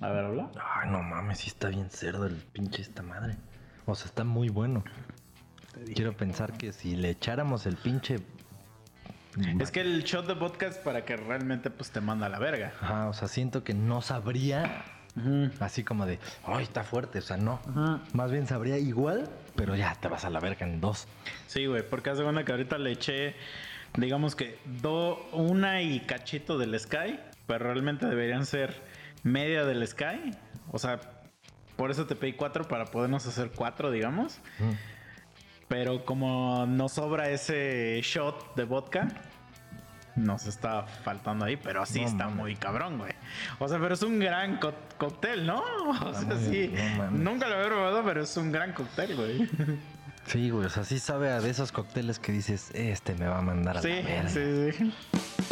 A ver, habla. Ay, no mames, sí está bien cerdo el pinche esta madre. O sea, está muy bueno. Quiero pensar que si le echáramos el pinche. Es que el shot de vodka es para que realmente pues te manda a la verga. Ajá, o sea, siento que no sabría así como de, ay, está fuerte. O sea, no. Más bien sabría igual, pero ya te vas a la verga en dos. Sí, güey, porque hace cuenta que ahorita le eché, digamos que do, una y cachito del Sky, pero realmente deberían ser media del Sky. O sea, por eso te pedí cuatro para podernos hacer cuatro, digamos. Mm. Pero como nos sobra ese shot de vodka, nos está faltando ahí, pero sí No está muy cabrón, güey. O sea, pero es un gran co- cóctel, ¿no? O sea, sí. bien, no mames. Nunca lo había probado, pero es un gran cóctel, güey. Sí, güey, o sea, sí sabe a de esos cócteles que dices, este me va a mandar a Sí, la verga. sí, sí. Los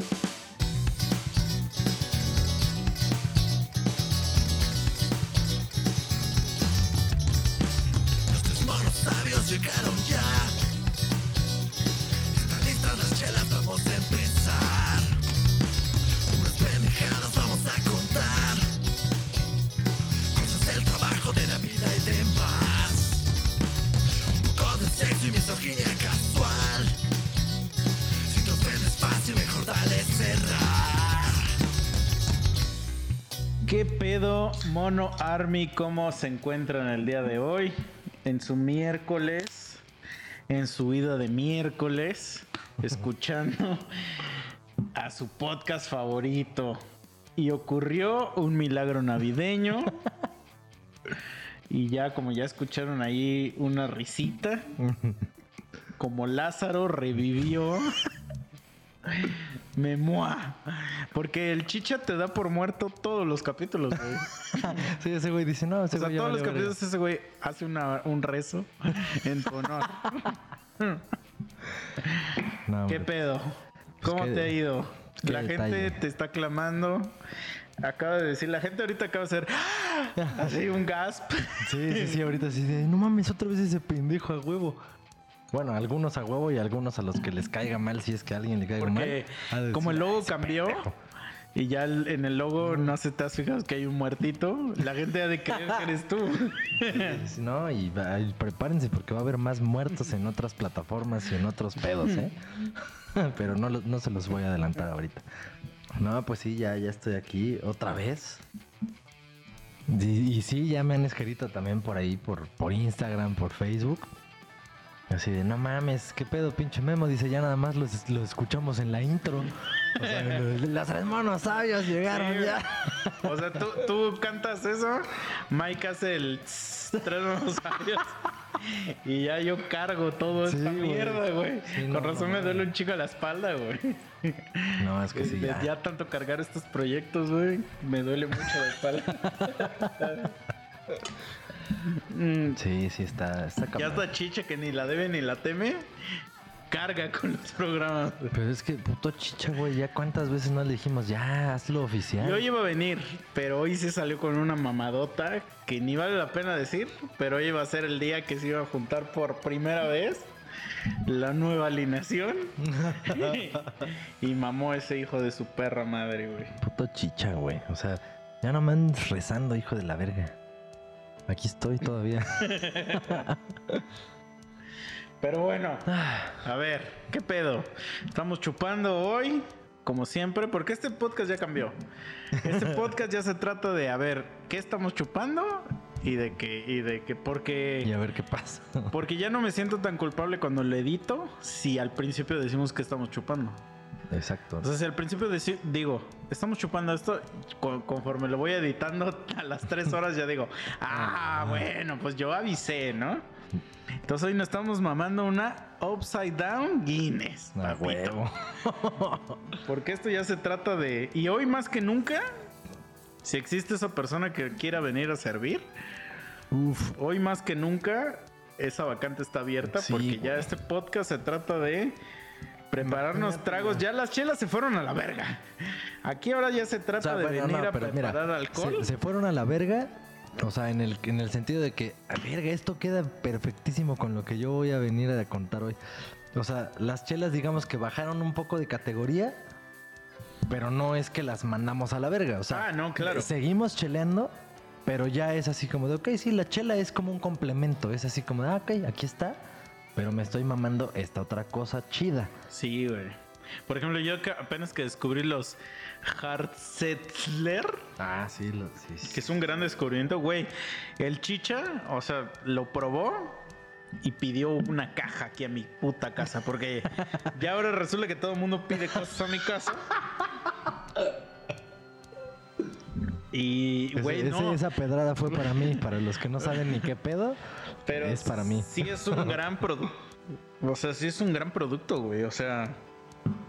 Mono Army? ¿Cómo se encuentran el día de hoy? En su miércoles, en su ida de miércoles, escuchando a su podcast favorito. Y ocurrió un milagro navideño. Y ya, como ya escucharon ahí una risita, como Lázaro revivió. Memua. Porque el chicha te da por muerto todos los capítulos, güey. Sí, ese güey dice, no, ese O sea, güey todos los valió verga". capítulos ese güey hace una- un rezo en tu honor. No, ¿Qué pedo? ¿Cómo qué- te ha ido? La gente te está clamando. Acaba de decir, la gente ahorita acaba de hacer así un gasp. Sí, sí, sí, ahorita sí no mames, otra vez ese pendejo a huevo. Bueno, algunos a huevo y algunos a los que les caiga mal, si es que a alguien le caiga Porque mal. como el logo "Ah, ese cambió pendejo". y ya en el logo no se te has fijado que hay un muertito, la gente ha de creer que eres tú. No, y, prepárense porque va a haber más muertos en otras plataformas y en otros pedos, ¿eh? Pero no, no se los voy a adelantar ahorita. No, pues sí, ya, ya estoy aquí otra vez. Y, y sí, ya me han escrito también por ahí, por, por Instagram, por Facebook. Así de, no mames, ¿qué pedo, pinche Memo? Dice, ya nada más lo, lo escuchamos en la intro. O sea, los, los tres monos sabios llegaron Sí, ya. O sea, tú, tú cantas eso, Mike hace el tss, tres dinosaurios y ya yo cargo todo Sí, esta güey. mierda, güey. Sí, Con no, razón no, me duele un chico la espalda, güey. No, es que sí, ya tanto cargar estos proyectos, güey, me duele mucho la espalda. Mm, Sí, sí, está, está ya está chicha que ni la debe ni la teme. Carga con los programas. Pero es que puto chicha, güey, ya cuántas veces no le dijimos, ya, hazlo oficial. Yo iba a venir, pero hoy se salió con una mamadota que ni vale la pena decir, pero hoy iba a ser el día que se iba a juntar por primera vez la nueva alineación. y mamó ese hijo de su perra madre, güey. Puto chicha, güey. O sea, ya no me andes rezando, hijo de la verga. Aquí estoy todavía. Pero bueno, a ver, ¿qué pedo? Estamos chupando hoy, como siempre, porque este podcast ya cambió. Este podcast ya se trata de, a ver, ¿qué estamos chupando? Y de que, y de que, porque... y a ver qué pasa. Porque ya no me siento tan culpable cuando lo edito si al principio decimos que estamos chupando. Exacto. Si al principio deci- digo, estamos chupando esto, co- conforme lo voy editando a las tres horas ya digo, ah, bueno, pues yo avisé, ¿no? Entonces hoy nos estamos mamando una Upside Down Guinness. A papito. huevo. Porque esto ya se trata de... Y hoy más que nunca, si existe esa persona que quiera venir a servir, Uf. hoy más que nunca esa vacante está abierta Sí, porque ya este podcast se trata de prepararnos tragos. Ya las chelas se fueron a la verga. Aquí ahora ya se O trata sea, de bueno, venir no, a mira, preparar alcohol. Se, se fueron a la verga. O sea, en el, en el sentido de que, a verga, esto queda perfectísimo con lo que yo voy a venir a contar hoy. O sea, las chelas, digamos que bajaron un poco de categoría. Pero no es que las mandamos a la verga. O sea, Ah, no, claro. seguimos cheleando, pero ya es así como de, ok, sí, la chela es como un complemento. Es así como de, ah, ok, aquí está. Pero me estoy mamando esta otra cosa chida. Sí, güey. Por ejemplo, yo que apenas que descubrí los Hartzettler, Ah, sí, sí, sí. que es un gran descubrimiento, güey. El chicha, o sea, lo probó y pidió una caja aquí a mi puta casa, porque ya ahora resulta que todo el mundo pide cosas a mi casa. Y, güey, no. esa pedrada fue para mí. Para los que no saben ni qué pedo, Pero es para mí. Sí es un gran producto. O sea, sí es un gran producto, güey. O sea,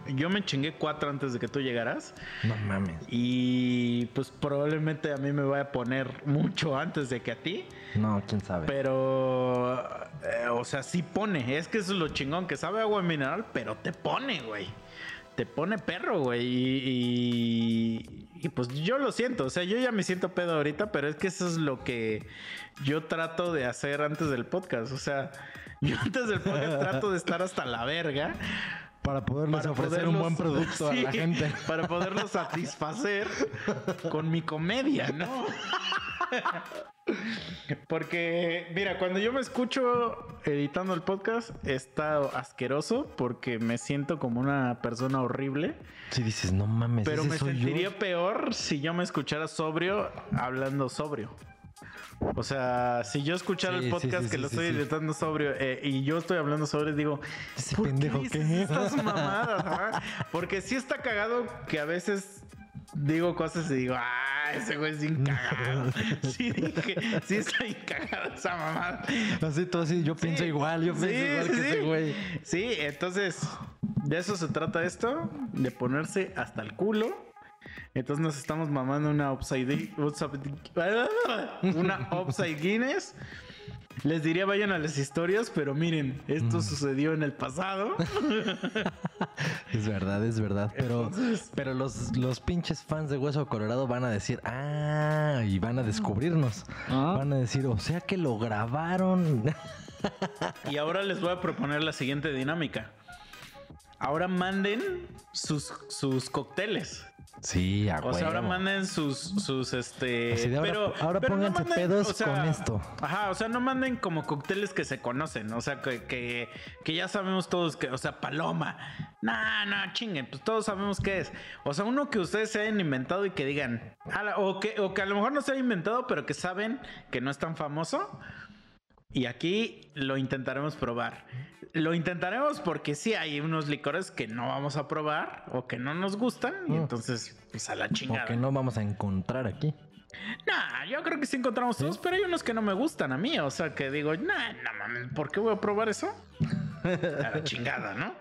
yo me chingué cuatro antes de que tú llegaras. No mames. Y pues probablemente a mí me vaya a poner mucho antes de que a ti. No, quién sabe. Pero, eh, o sea, sí pone. Es que eso es lo chingón, que sabe agua mineral, pero te pone, güey. Te pone perro, güey. Y, y- pues yo lo siento. O sea, yo ya me siento pedo ahorita, pero es que eso es lo que yo trato de hacer antes del podcast. O sea, yo antes del podcast trato de estar hasta la verga. para poderles Para ofrecer un poderlos- buen producto a la gente. Para poderlo satisfacer con mi comedia, ¿no? Porque, mira, cuando yo me escucho editando el podcast, está asqueroso porque me siento como una persona horrible. Si dices, no mames, Pero me yo. sentiría peor si yo me escuchara sobrio hablando sobrio. O sea, si yo escuchara Sí, el podcast sí, que lo estoy editando sobrio eh, y yo estoy hablando sobrio, digo, Ese ¿por pendejo qué qué? estas mamadas? Porque sí está cagado que a veces digo cosas y digo, ah, ese güey es bien cagado. Sí, dije, sí está bien cagado esa mamada. Así tú así, yo pienso Sí, igual, yo sí, pienso igual que sí. ese güey. Sí, entonces, de eso se trata esto, de ponerse hasta el culo. Entonces nos estamos mamando una upside, upside- una upside Guinness. Les diría vayan a las historias, pero miren, esto Mm. sucedió en el pasado. Es verdad, es verdad. Pero, pero los, los pinches fans de Hueso Colorado van a decir, ah, y van a descubrirnos. Ah. Van a decir, o sea que lo grabaron. Y ahora les voy a proponer la siguiente dinámica. Ahora manden sus, sus cócteles. Sí, a O sea, ahora manden sus, sus, este... Así de ahora- pero, ahora pero pónganse pedos con esto. Ajá, o sea, no manden como cócteles que se conocen. O sea, que, que, que ya sabemos todos que... O sea, paloma. No, no, chinguen. Pues todos sabemos qué es. O sea, uno que ustedes se hayan inventado y que digan... O que, o que a lo mejor no se haya inventado, pero que saben que no es tan famoso. Y aquí lo intentaremos probar. Lo intentaremos porque sí hay unos licores que no vamos a probar o que no nos gustan. Y Mm. entonces, pues a la chingada. O que no vamos a encontrar aquí. Nah, yo creo que sí encontramos todos, pero hay unos que no me gustan a mí. O sea, que digo, nah, no mames, ¿por qué voy a probar eso? A la chingada, ¿no?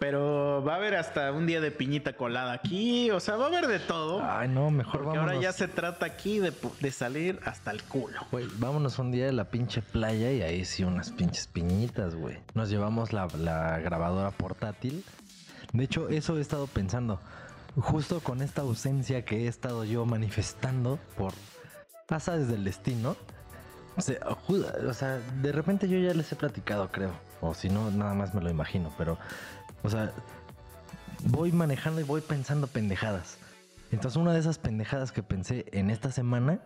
Pero va a haber hasta un día de piñita colada aquí. O sea, va a haber de todo. Ay, no, mejor vámonos. ahora ya se trata aquí de, de salir hasta el culo. Güey, vámonos un día a la pinche playa y ahí sí unas pinches piñitas, güey. Nos llevamos la, la grabadora portátil. De hecho, eso he estado pensando. Justo con esta ausencia que he estado yo manifestando por pasadas del destino. O sea, o sea, de repente yo ya les he platicado, creo. O si no, nada más me lo imagino. Pero, o sea, voy manejando y voy pensando pendejadas. Entonces una de esas pendejadas que pensé en esta semana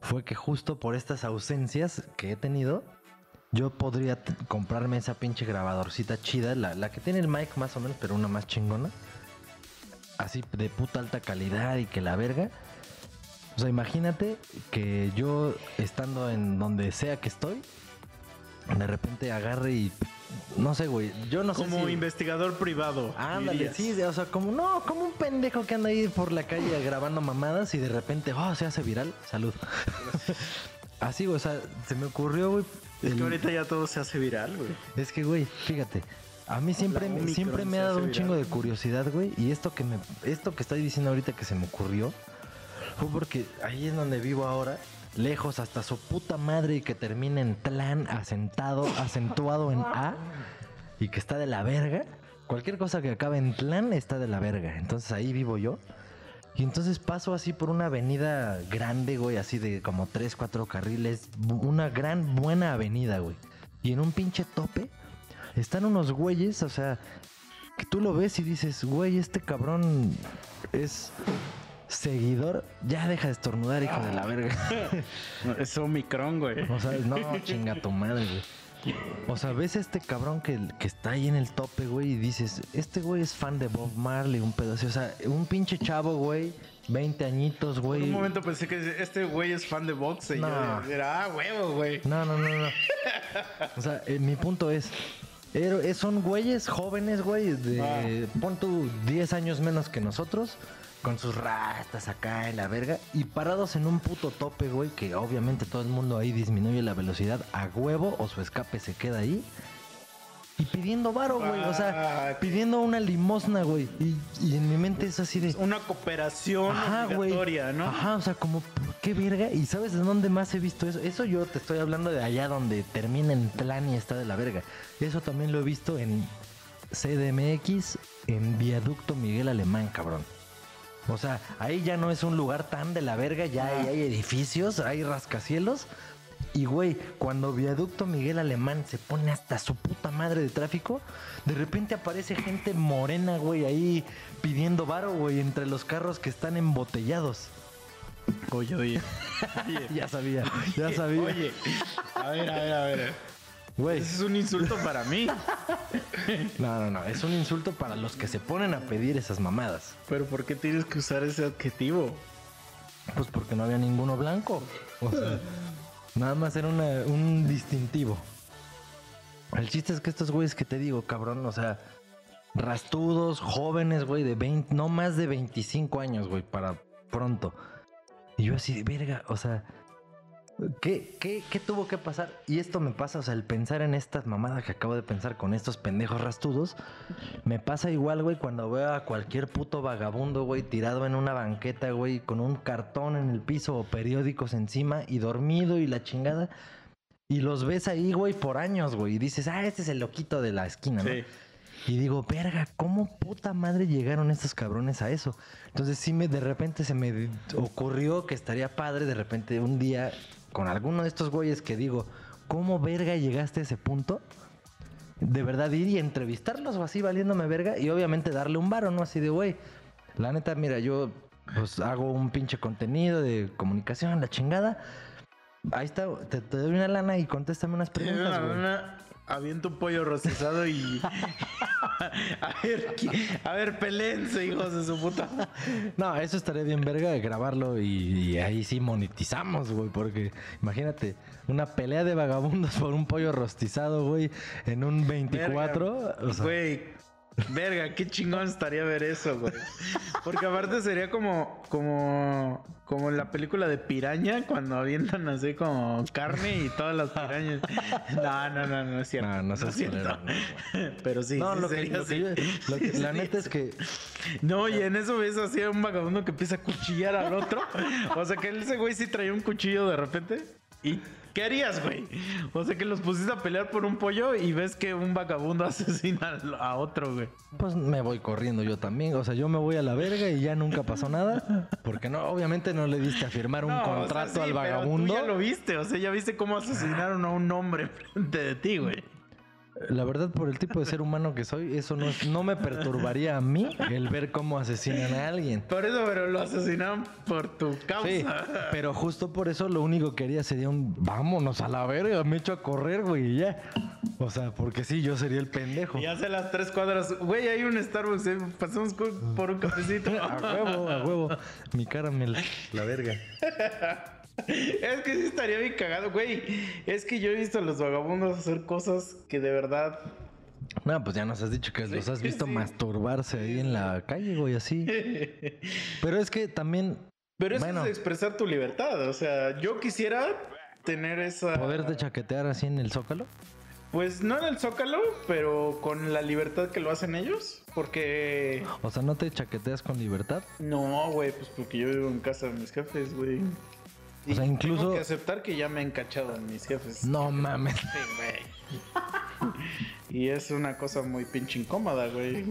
fue que justo por estas ausencias que he tenido, yo podría comprarme esa pinche grabadorcita chida, la, la que tiene el mic más o menos, pero una más chingona. Así de puta alta calidad y que la verga. O sea, imagínate que yo estando en donde sea que estoy, de repente agarre y... No sé, güey. Yo no sé Como si- investigador privado. Ándale, dirías. sí, o sea, como no, como un pendejo que anda ahí por la calle grabando mamadas y de repente, oh, se hace viral. Salud. Así, güey, o sea, se me ocurrió, güey. Es el- que ahorita ya todo se hace viral, güey. es que, güey, fíjate. A mí siempre, siempre me ha dado un viral. chingo de curiosidad, güey. Y esto que me, esto que estoy diciendo ahorita que se me ocurrió, fue porque ahí en donde vivo ahora, lejos hasta su puta madre y que termina en plan, asentado, acentuado en A, y que está de la verga. Cualquier cosa que acabe en plan está de la verga. Entonces ahí vivo yo. Y entonces paso así por una avenida grande, güey, así de como tres, cuatro carriles. bu- Una gran, buena avenida, güey. Y en un pinche tope están unos güeyes, o sea, que tú lo ves y dices, güey, este cabrón es seguidor, ya deja de estornudar, hijo de la verga. Es Omicron, güey. O sea, no, chinga tu madre, güey. O sea, ves a este cabrón que, que está ahí en el tope, güey, y dices, este güey es fan de Bob Marley, un pedo así. O sea, un pinche chavo, güey, 20 añitos, Por güey. un momento pensé que este güey es fan de boxe. Y No. yo era, ah, huevo, güey. No, no, no, no. O sea, eh, mi punto es, son güeyes jóvenes, güey, de, pon tú 10 años menos que nosotros, con sus rastas acá en la verga, y parados en un puto tope, güey, que obviamente todo el mundo ahí disminuye la velocidad a huevo o su escape se queda ahí. Y pidiendo varo, güey, o sea, pidiendo una limosna, güey. Y, y en mi mente es así de... Una cooperación Ajá, güey. obligatoria, ¿no? Ajá, o sea, como, ¿por qué verga? ¿Y sabes de dónde más he visto eso? Eso yo te estoy hablando de allá donde termina en plan y está de la verga. Eso también lo he visto en CDMX, en Viaducto Miguel Alemán, cabrón. O sea, ahí ya no es un lugar tan de la verga, ya hay, hay edificios, hay rascacielos. Y güey, cuando Viaducto Miguel Alemán se pone hasta su puta madre de tráfico, de repente aparece gente morena, güey, ahí pidiendo varo, güey, entre los carros que están embotellados. Oye, oye. Oye, Ya sabía, ya sabía. Oye, a ver, a ver, a ver. Güey, es un insulto para mí. no, no, no, es un insulto para los que se ponen a pedir esas mamadas. Pero ¿por qué tienes que usar ese adjetivo? Pues porque no había ninguno blanco. O sea, nada más era una- un distintivo. El chiste es que estos güeyes que te digo, cabrón, o sea, rastudos, jóvenes, güey, de 20, no más de 25 años, güey, para pronto. Y yo así, de verga, o sea, ¿qué, qué, qué tuvo que pasar? Y esto me pasa, o sea, el pensar en estas mamadas que acabo de pensar con estos pendejos rastudos, me pasa igual, güey, cuando veo a cualquier puto vagabundo, güey, tirado en una banqueta, güey, con un cartón en el piso o periódicos encima y dormido y la chingada. Y los ves ahí, güey, por años, güey. Y dices, ah, este es el loquito de la esquina, ¿no? Sí. Y digo, verga, ¿cómo puta madre llegaron estos cabrones a eso? Entonces sí me de repente se me ocurrió que estaría padre de repente un día con alguno de estos güeyes que digo, ¿cómo verga llegaste a ese punto? De verdad ir y entrevistarlos o así valiéndome verga y obviamente darle un varo, ¿no? Así de, güey, la neta, mira, yo pues hago un pinche contenido de comunicación, la chingada. Ahí está, te, te doy una lana y contéstame unas preguntas, güey. Aviento un pollo rostizado y. a ver, a ver, pelense, hijos de su puta. No, eso estaría bien verga de grabarlo y, y ahí sí monetizamos, güey, porque imagínate, una pelea de vagabundos por un pollo rostizado, güey, en un 24. Verga, o sea, Güey, verga, qué chingón estaría ver eso, güey. Porque aparte sería como, como, como en la película de Piraña, cuando avientan así como carne y todas las pirañas. No, no, no, no es cierto. No, no es seas cierto. culero, no, Pero sí, no, sí lo que, sería lo que así. lo que- Sí la neta es que No, y en eso ves así a un vagabundo que empieza a cuchillar al otro. O sea que ese güey sí traía un cuchillo de repente. ¿Y qué harías, güey? O sea que los pusiste a pelear por un pollo y ves que un vagabundo asesina a otro, güey. pues me voy corriendo yo también, o sea, yo me voy a la verga y ya nunca pasó nada, porque no, obviamente no le diste a firmar un No, o sea, contrato sí, al pero vagabundo. Tú ya lo viste, o sea, ya viste cómo asesinaron a un hombre frente de ti, güey. La verdad, por el tipo de ser humano que soy, eso no, es- no me perturbaría a mí el ver cómo asesinan a alguien. Por eso, pero lo asesinaron por tu causa. Sí, pero justo por eso lo único que haría sería un vámonos a la verga, me echo a correr, güey, y ya. O sea, porque sí, yo sería el pendejo. Y hace las tres cuadras. Güey, hay un Starbucks, eh, pasamos por un cafecito. A huevo, a huevo. Mi cara me la, la verga. Es que sí estaría bien cagado, güey. Es que yo he visto a los vagabundos hacer cosas que de verdad. No, pues ya nos has dicho que los has visto sí. masturbarse ahí en la calle, güey, así. Pero es que también Pero eso Bueno. es expresar tu libertad. O sea, yo quisiera tener esa. poderte chaquetear así en el zócalo. Pues no en el Zócalo, pero con la libertad que lo hacen ellos. Porque. O sea, no te chaqueteas con libertad. No, güey, pues porque yo vivo en casa de mis jefes, güey. O sea, Y incluso- Tengo que aceptar que ya me han cachado mis jefes. No mames. Sí, güey. Y es una cosa muy pinche incómoda, güey.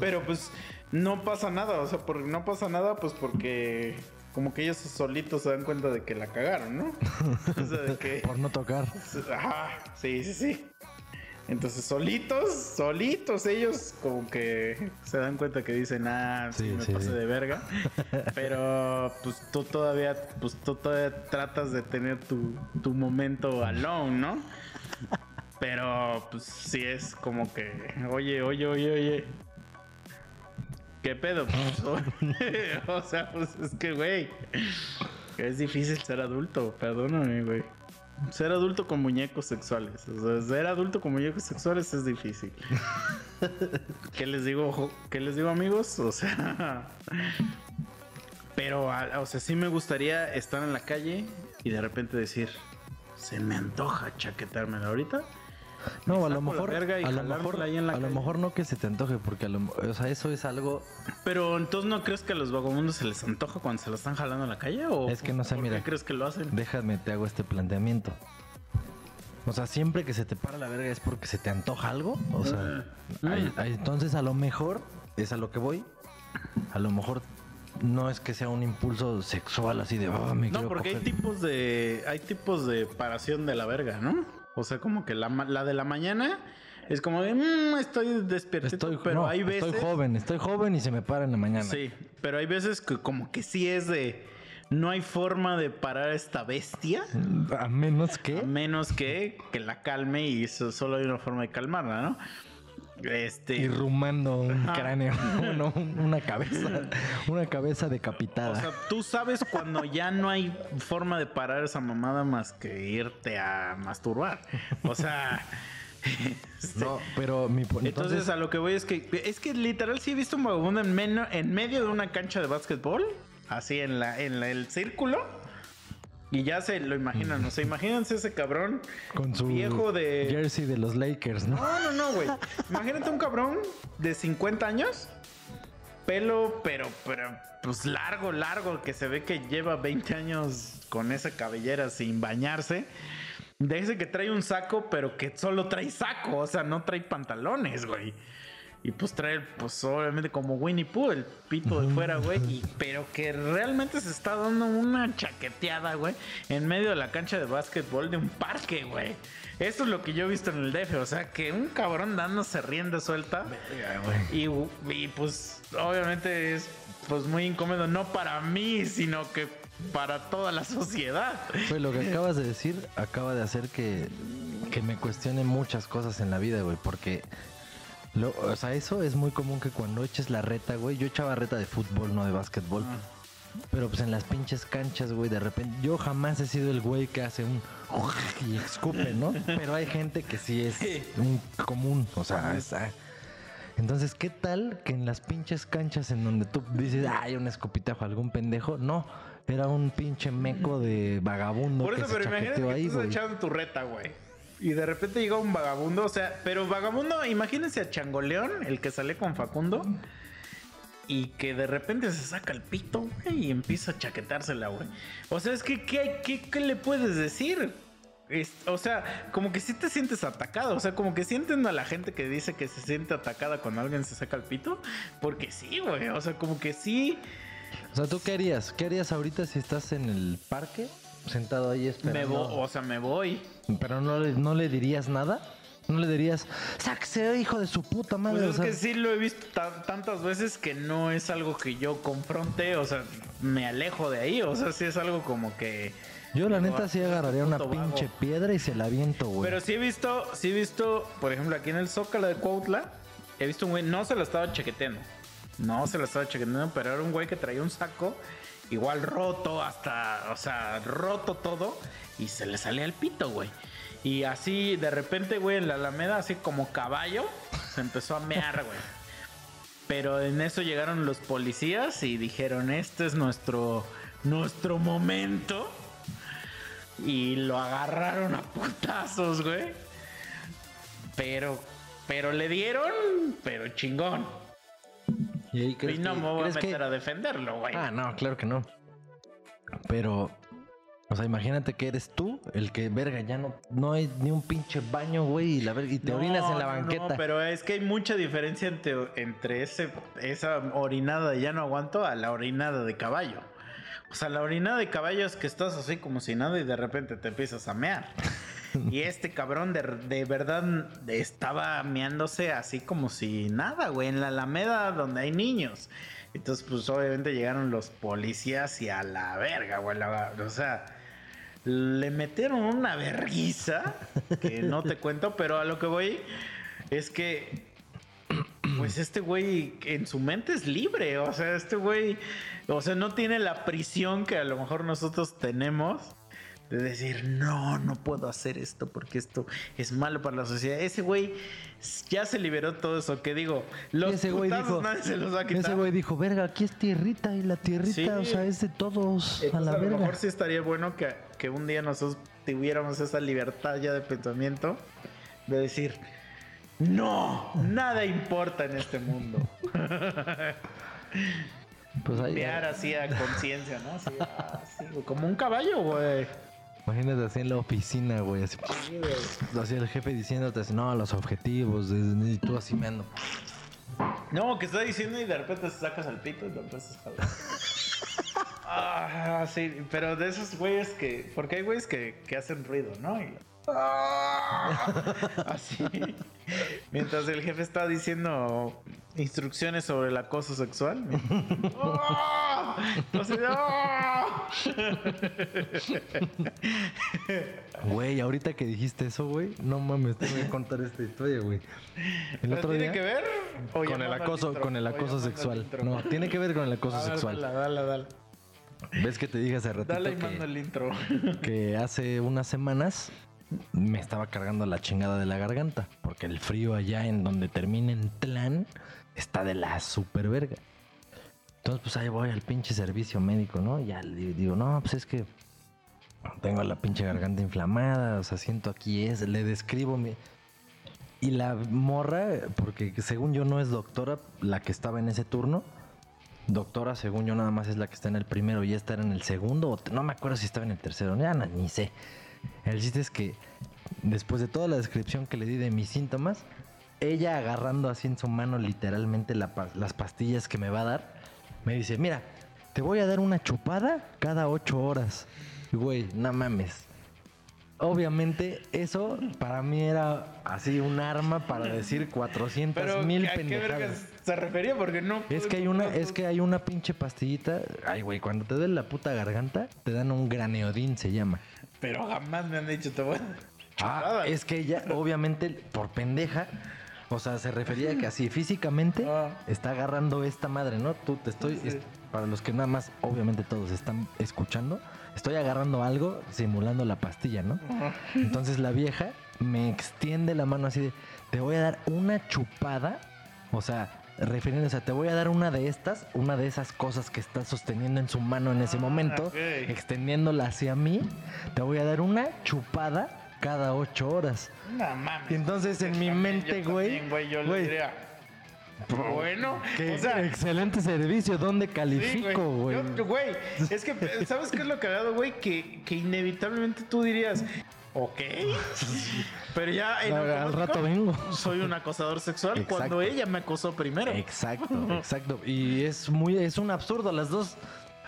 Pero pues no pasa nada, o sea, por, no pasa nada pues porque como que ellos solitos se dan cuenta de que la cagaron, ¿no? O sea, de que... Por no tocar. Ajá, sí, sí, sí. Entonces, solitos, solitos ellos como que se dan cuenta que dicen, ah, sí, Sí, me sí, pasé de verga. Pero pues tú todavía, pues tú todavía tratas de tener tu, tu momento alone, ¿no? Pero pues sí es como que, oye, oye, oye, oye. ¿Qué pedo? Pues, o sea, pues es que, güey, es difícil ser adulto, perdóname, güey. Ser adulto con muñecos sexuales. O sea, ser adulto con muñecos sexuales es difícil. ¿Qué les digo, qué les digo, amigos? O sea, pero, o sea, sí me gustaría estar en la calle y de repente decir, se me antoja chaquetármela ahorita. No, a lo mejor, a lo mejor, ahí en la a lo mejor no que se te antoje, porque a lo, o sea, eso es algo, Pero entonces no crees que a los vagabundos se les antoja cuando se la están jalando en la calle o Es que no sé, ¿por mira. qué crees que lo hacen? déjame te hago este planteamiento. O sea, siempre que se te para la verga es porque se te antoja algo. O sea, Mm. hay- hay- entonces a lo mejor es a lo que voy. A lo mejor no es que sea un impulso sexual así de, "Oh, me No, porque hay coger". tipos de hay tipos de paración de la verga, ¿no? O sea, como que la, la de la mañana es como de, "Mm, estoy despierto, Estoy, pero no, hay veces estoy joven, estoy joven y se me para en la mañana. Sí, pero hay veces que como que sí es de no hay forma de parar a esta bestia A menos a que menos que, que la calme y so- solo hay una forma de calmarla, ¿no? Este irrumando un Ajá. cráneo, una cabeza, una cabeza decapitada. O sea, tú sabes cuando ya no hay forma de parar esa mamada más que irte a masturbar. O sea, este, no, pero mi entonces, entonces, a lo que voy es que es que literal sí he visto un vagabundo en, medio de una cancha de básquetbol, así en la en la- el círculo. Y ya se lo imaginan, o sea, imagínense ese cabrón con su viejo de jersey de los Lakers, ¿no? No, no, no, güey. Imagínate un cabrón de 50 años. Pelo, pero, pero, pues largo, largo, que se ve que lleva 20 años con esa cabellera sin bañarse. De ese que trae un saco, pero que solo trae saco, o sea, no trae pantalones, güey. Y pues trae, pues obviamente como Winnie Pooh, el pito de fuera, güey. y- Pero que realmente se está dando una chaqueteada, güey, en medio de la cancha de básquetbol de un parque, güey. Eso es lo que yo he visto en el DF, o sea, que un cabrón dándose rienda suelta. Y, y, pues obviamente es pues muy incómodo, no para mí, sino que para toda la sociedad. Pues lo que acabas de decir acaba de hacer que, que me cuestione muchas cosas en la vida, güey, porque lo- o sea, eso es muy común que cuando eches la reta, güey, yo echaba reta de fútbol, no de básquetbol. Pero pues en las pinches canchas, güey, de repente yo jamás he sido el güey que hace un y escupe, ¿no? Pero hay gente que sí es un común, o sea, es- ah. entonces, ¿qué tal que en las pinches canchas en donde tú dices, ay, un escupitajo, algún pendejo? No, era un pinche meco de vagabundo Por que eso, se pero imagínate chaqueteó que ahí, estás güey. echando tu reta, güey. Y de repente llega un vagabundo, o sea, pero vagabundo, imagínense a Changoleón, el que sale con Facundo, y que de repente se saca el pito, güey, y empieza a chaquetársela, güey. O sea, es que, ¿qué, qué, qué le puedes decir? Es- o sea, como que sí te sientes atacado. O sea, como que sienten a la gente que dice que se siente atacada cuando alguien se saca el pito. Porque sí, güey. O sea, como que sí. O sea, ¿tú qué harías? ¿Qué harías ahorita si estás en el parque, sentado ahí Me esperando? vo- o sea, me voy. Pero no le, no le dirías nada. No le dirías, sáquese, hijo de su puta madre. Pues o es sea, que sí lo he visto ta- tantas veces que no es algo que yo confronte, o sea, me alejo de ahí, o sea, sí es algo como que... Yo la neta sí ah, agarraría una vago. pinche piedra y se la aviento, güey. Pero sí he visto, sí he visto, por ejemplo, aquí en el Zócalo de Cuautla, he visto un güey, no se lo estaba chequeteando, no se lo estaba chequeteando, pero era un güey que traía un saco igual roto hasta, o sea, roto todo y se le salía el pito, güey. Y así, de repente, güey, en la Alameda, así como caballo, se empezó a mear, güey. Pero en eso llegaron los policías y dijeron, este es nuestro, nuestro momento. Y lo agarraron a putazos, güey. Pero, pero le dieron, pero chingón. ¿Y, Y no que- me voy a que- meter a defenderlo, güey. Ah, no, claro que no. Pero, o sea, imagínate que eres tú el que, verga, ya no, no hay ni un pinche baño, güey, y, la verga- y te No, orinas en la banqueta. No, pero es que hay mucha diferencia entre, entre ese, esa orinada de ya no aguanto a la orinada de caballo. O sea, la orinada de caballo es que estás así como si nada y de repente te empiezas a mear. Y este cabrón de, de verdad estaba meándose así como si nada, güey, en la Alameda donde hay niños. Entonces, pues obviamente llegaron los policías y a la verga, güey. la- o sea, le metieron una verguiza que no te cuento, pero a lo que voy es que pues este güey en su mente es libre, o sea, este güey, o sea, no tiene la prisión que a lo mejor nosotros tenemos de decir, no, no puedo hacer esto porque esto es malo para la sociedad. Ese güey ya se liberó todo eso, que digo, los ese güey dijo, nadie se los va a quitar. ese güey dijo, verga, aquí es tierrita y la tierrita, Sí. o sea, es de todos, a Entonces, la a, lo verga. mejor sí estaría bueno que, que un día nosotros tuviéramos esa libertad ya de pensamiento de decir, no, nada importa en este mundo. Pues ahí, así a conciencia, ¿no? Así, ah, como un caballo, güey. Imagínate así en la oficina, güey, así, así el jefe diciéndote así, no, los objetivos, y tú así me ando. No, que está diciendo y de repente sacas al pito y lo empiezas a. Ah, sí, pero de esos güeyes que. Porque hay güeyes que, que hacen ruido, ¿no? Y- Ah, así. Mientras el jefe está diciendo instrucciones sobre el acoso sexual. ¡Ah! Entonces, ¡ah! Güey, ahorita que dijiste eso, güey, no mames, te voy a contar esta historia, güey. El ¿Pero otro ¿Tiene día que ver? con el acoso, con el acoso sexual. No, tiene que ver con el acoso sexual. Dale, dale, dale. ¿Ves que te dije hace ratito Dale y que- mando el intro. que hace unas semanas me estaba cargando la chingada de la garganta, porque el frío allá en donde termina en Tlán está de la super verga. Entonces, pues ahí voy al pinche servicio médico, ¿no? Ya le digo, no, pues es que tengo la pinche garganta inflamada, o sea, siento aquí es, le describo mi... Y la morra, porque según yo no es doctora, la que estaba en ese turno, doctora, según yo nada más es la que está en el primero y esta era en el segundo, o no me acuerdo si estaba en el tercero, ya no, ni sé. El chiste es que después de toda la descripción que le di de mis síntomas, ella agarrando así en su mano literalmente las pastillas que me va a dar, me dice, mira, te voy a dar una chupada cada ocho horas. Y, Güey, no mames. Obviamente eso para mí era así un arma para decir 400 Pero mil ¿a qué pendejadas. vergas se refería? Porque no. Es que hay una, es que hay una pinche pastillita. Ay, güey, cuando te duele la puta garganta, te dan un graneodín, se llama. Pero jamás me han dicho, te voy a. Ah, es que ella, obviamente, por pendeja, o sea, se refería a que así físicamente Ah. está agarrando esta madre, ¿no? Tú te estoy, Sí. es- para los que nada más, obviamente todos están escuchando, estoy agarrando algo simulando la pastilla, ¿no? Entonces la vieja me extiende la mano así de, te voy a dar una chupada, o sea, refiriéndose a, te voy a dar una de estas, una de esas cosas que está sosteniendo en su mano en ese Ah, momento, extendiéndola hacia mí, te voy a dar una chupada cada ocho horas. No mames. Y entonces en mi También, mente, yo güey, también, güey, yo güey. le diría. Bueno, Qué o sea, excelente servicio, ¿dónde califico, güey? Güey, es que, ¿sabes qué es lo cagado, güey? Que, que inevitablemente tú dirías, ok, pero ya en No, al rato vengo. Soy un acosador sexual Exacto. cuando ella me acosó primero. Exacto, exacto. Y es muy, es un absurdo, las dos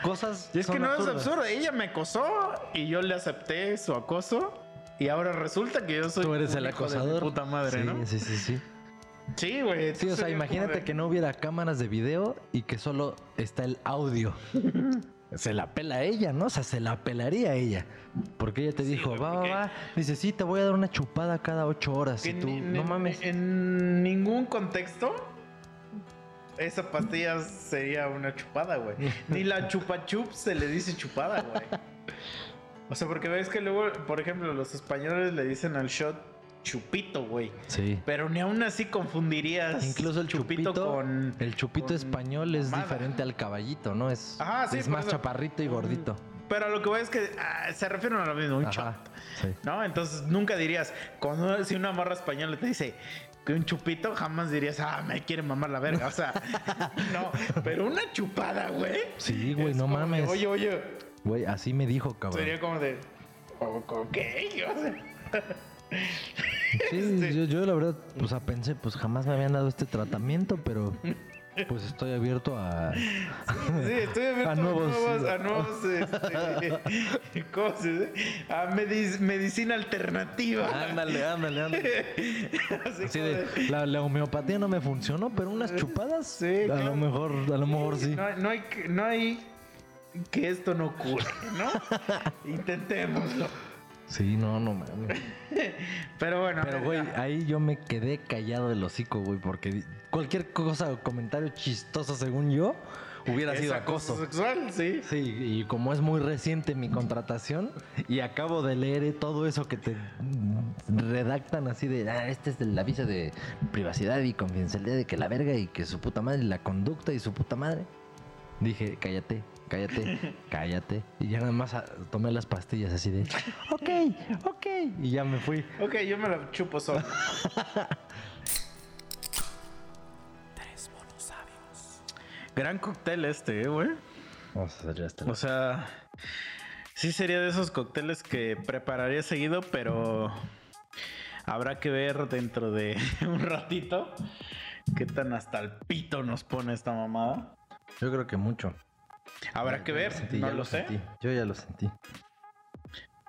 cosas. Y es que no absurdas. es absurdo. Ella me acosó y yo le acepté su acoso. Y ahora resulta que yo soy Tú eres el de acosador. puta madre, sí, ¿no? Sí, sí, sí. Sí, güey. Sí, o sea, imagínate que no hubiera cámaras de video y que solo está el audio. Se la pela ella, ¿no? O sea, se la pelaría ella. Porque ella te dijo, va, va, va. Dice, sí, te voy a dar una chupada cada ocho horas. Y tú, no mames. En ningún contexto, esa pastilla sería una chupada, güey. Ni la chupa chup se le dice chupada, güey. O sea, porque ves que luego, por ejemplo, los españoles le dicen al shot chupito, güey. Sí. Pero ni aún así confundirías Incluso el chupito, con. el chupito con español es mamada. diferente al caballito, ¿no? Es, Ajá, sí, es más eso. chaparrito y gordito. Pero a lo que voy es que ah, se refieren a lo mismo, un Ajá. shot. Sí. ¿No? Entonces nunca dirías, cuando si una morra española te dice que un chupito, jamás dirías, ah, me quiere mamar la verga. O sea, no, pero una chupada, güey. Sí, güey, no mames. oye, oye, Güey, así me dijo, cabrón. sería como de, "O- ok, o sea, Sí, Este- yo, yo la verdad, pues ah, pensé, pues jamás me habían dado este tratamiento, pero Pues estoy abierto a. Sí, estoy abierto A nuevos- a nuevos, este, ¿cómo se dice? A medic- medicina alternativa. Ándale, ándale, ándale. Así de, de- la, la homeopatía no me funcionó, pero unas chupadas, Sí, a claro. lo mejor, a lo mejor sí. No, hay- no hay, que- no hay que esto no ocurra, ¿no? Intentémoslo. Sí, no, no mames. Pero bueno, Pero, güey, ahí yo me quedé callado del hocico, güey, porque cualquier cosa o comentario chistoso, según yo, hubiera es sido acoso. sexual, sí. Sí, y como es muy reciente mi contratación, y acabo de leer todo eso que te redactan así de, ah, este es el aviso de privacidad y confidencialidad de que la verga y que su puta madre, la conducta y su puta madre. Dije, cállate, cállate, cállate. Y ya nada más ah, tomé las pastillas así de, ok, ok. Y ya me fui. Ok, yo me la chupo solo. Tres monos sabios. Gran cóctel este, eh, güey. Vamos a hacer ya este. O sea, sí sería de esos cócteles que prepararía seguido, pero habrá que ver dentro de un ratito qué tan hasta el pito nos pone esta mamada. Yo creo que mucho. Habrá que ver, sentí, no ya lo sé. Yo ya lo sentí.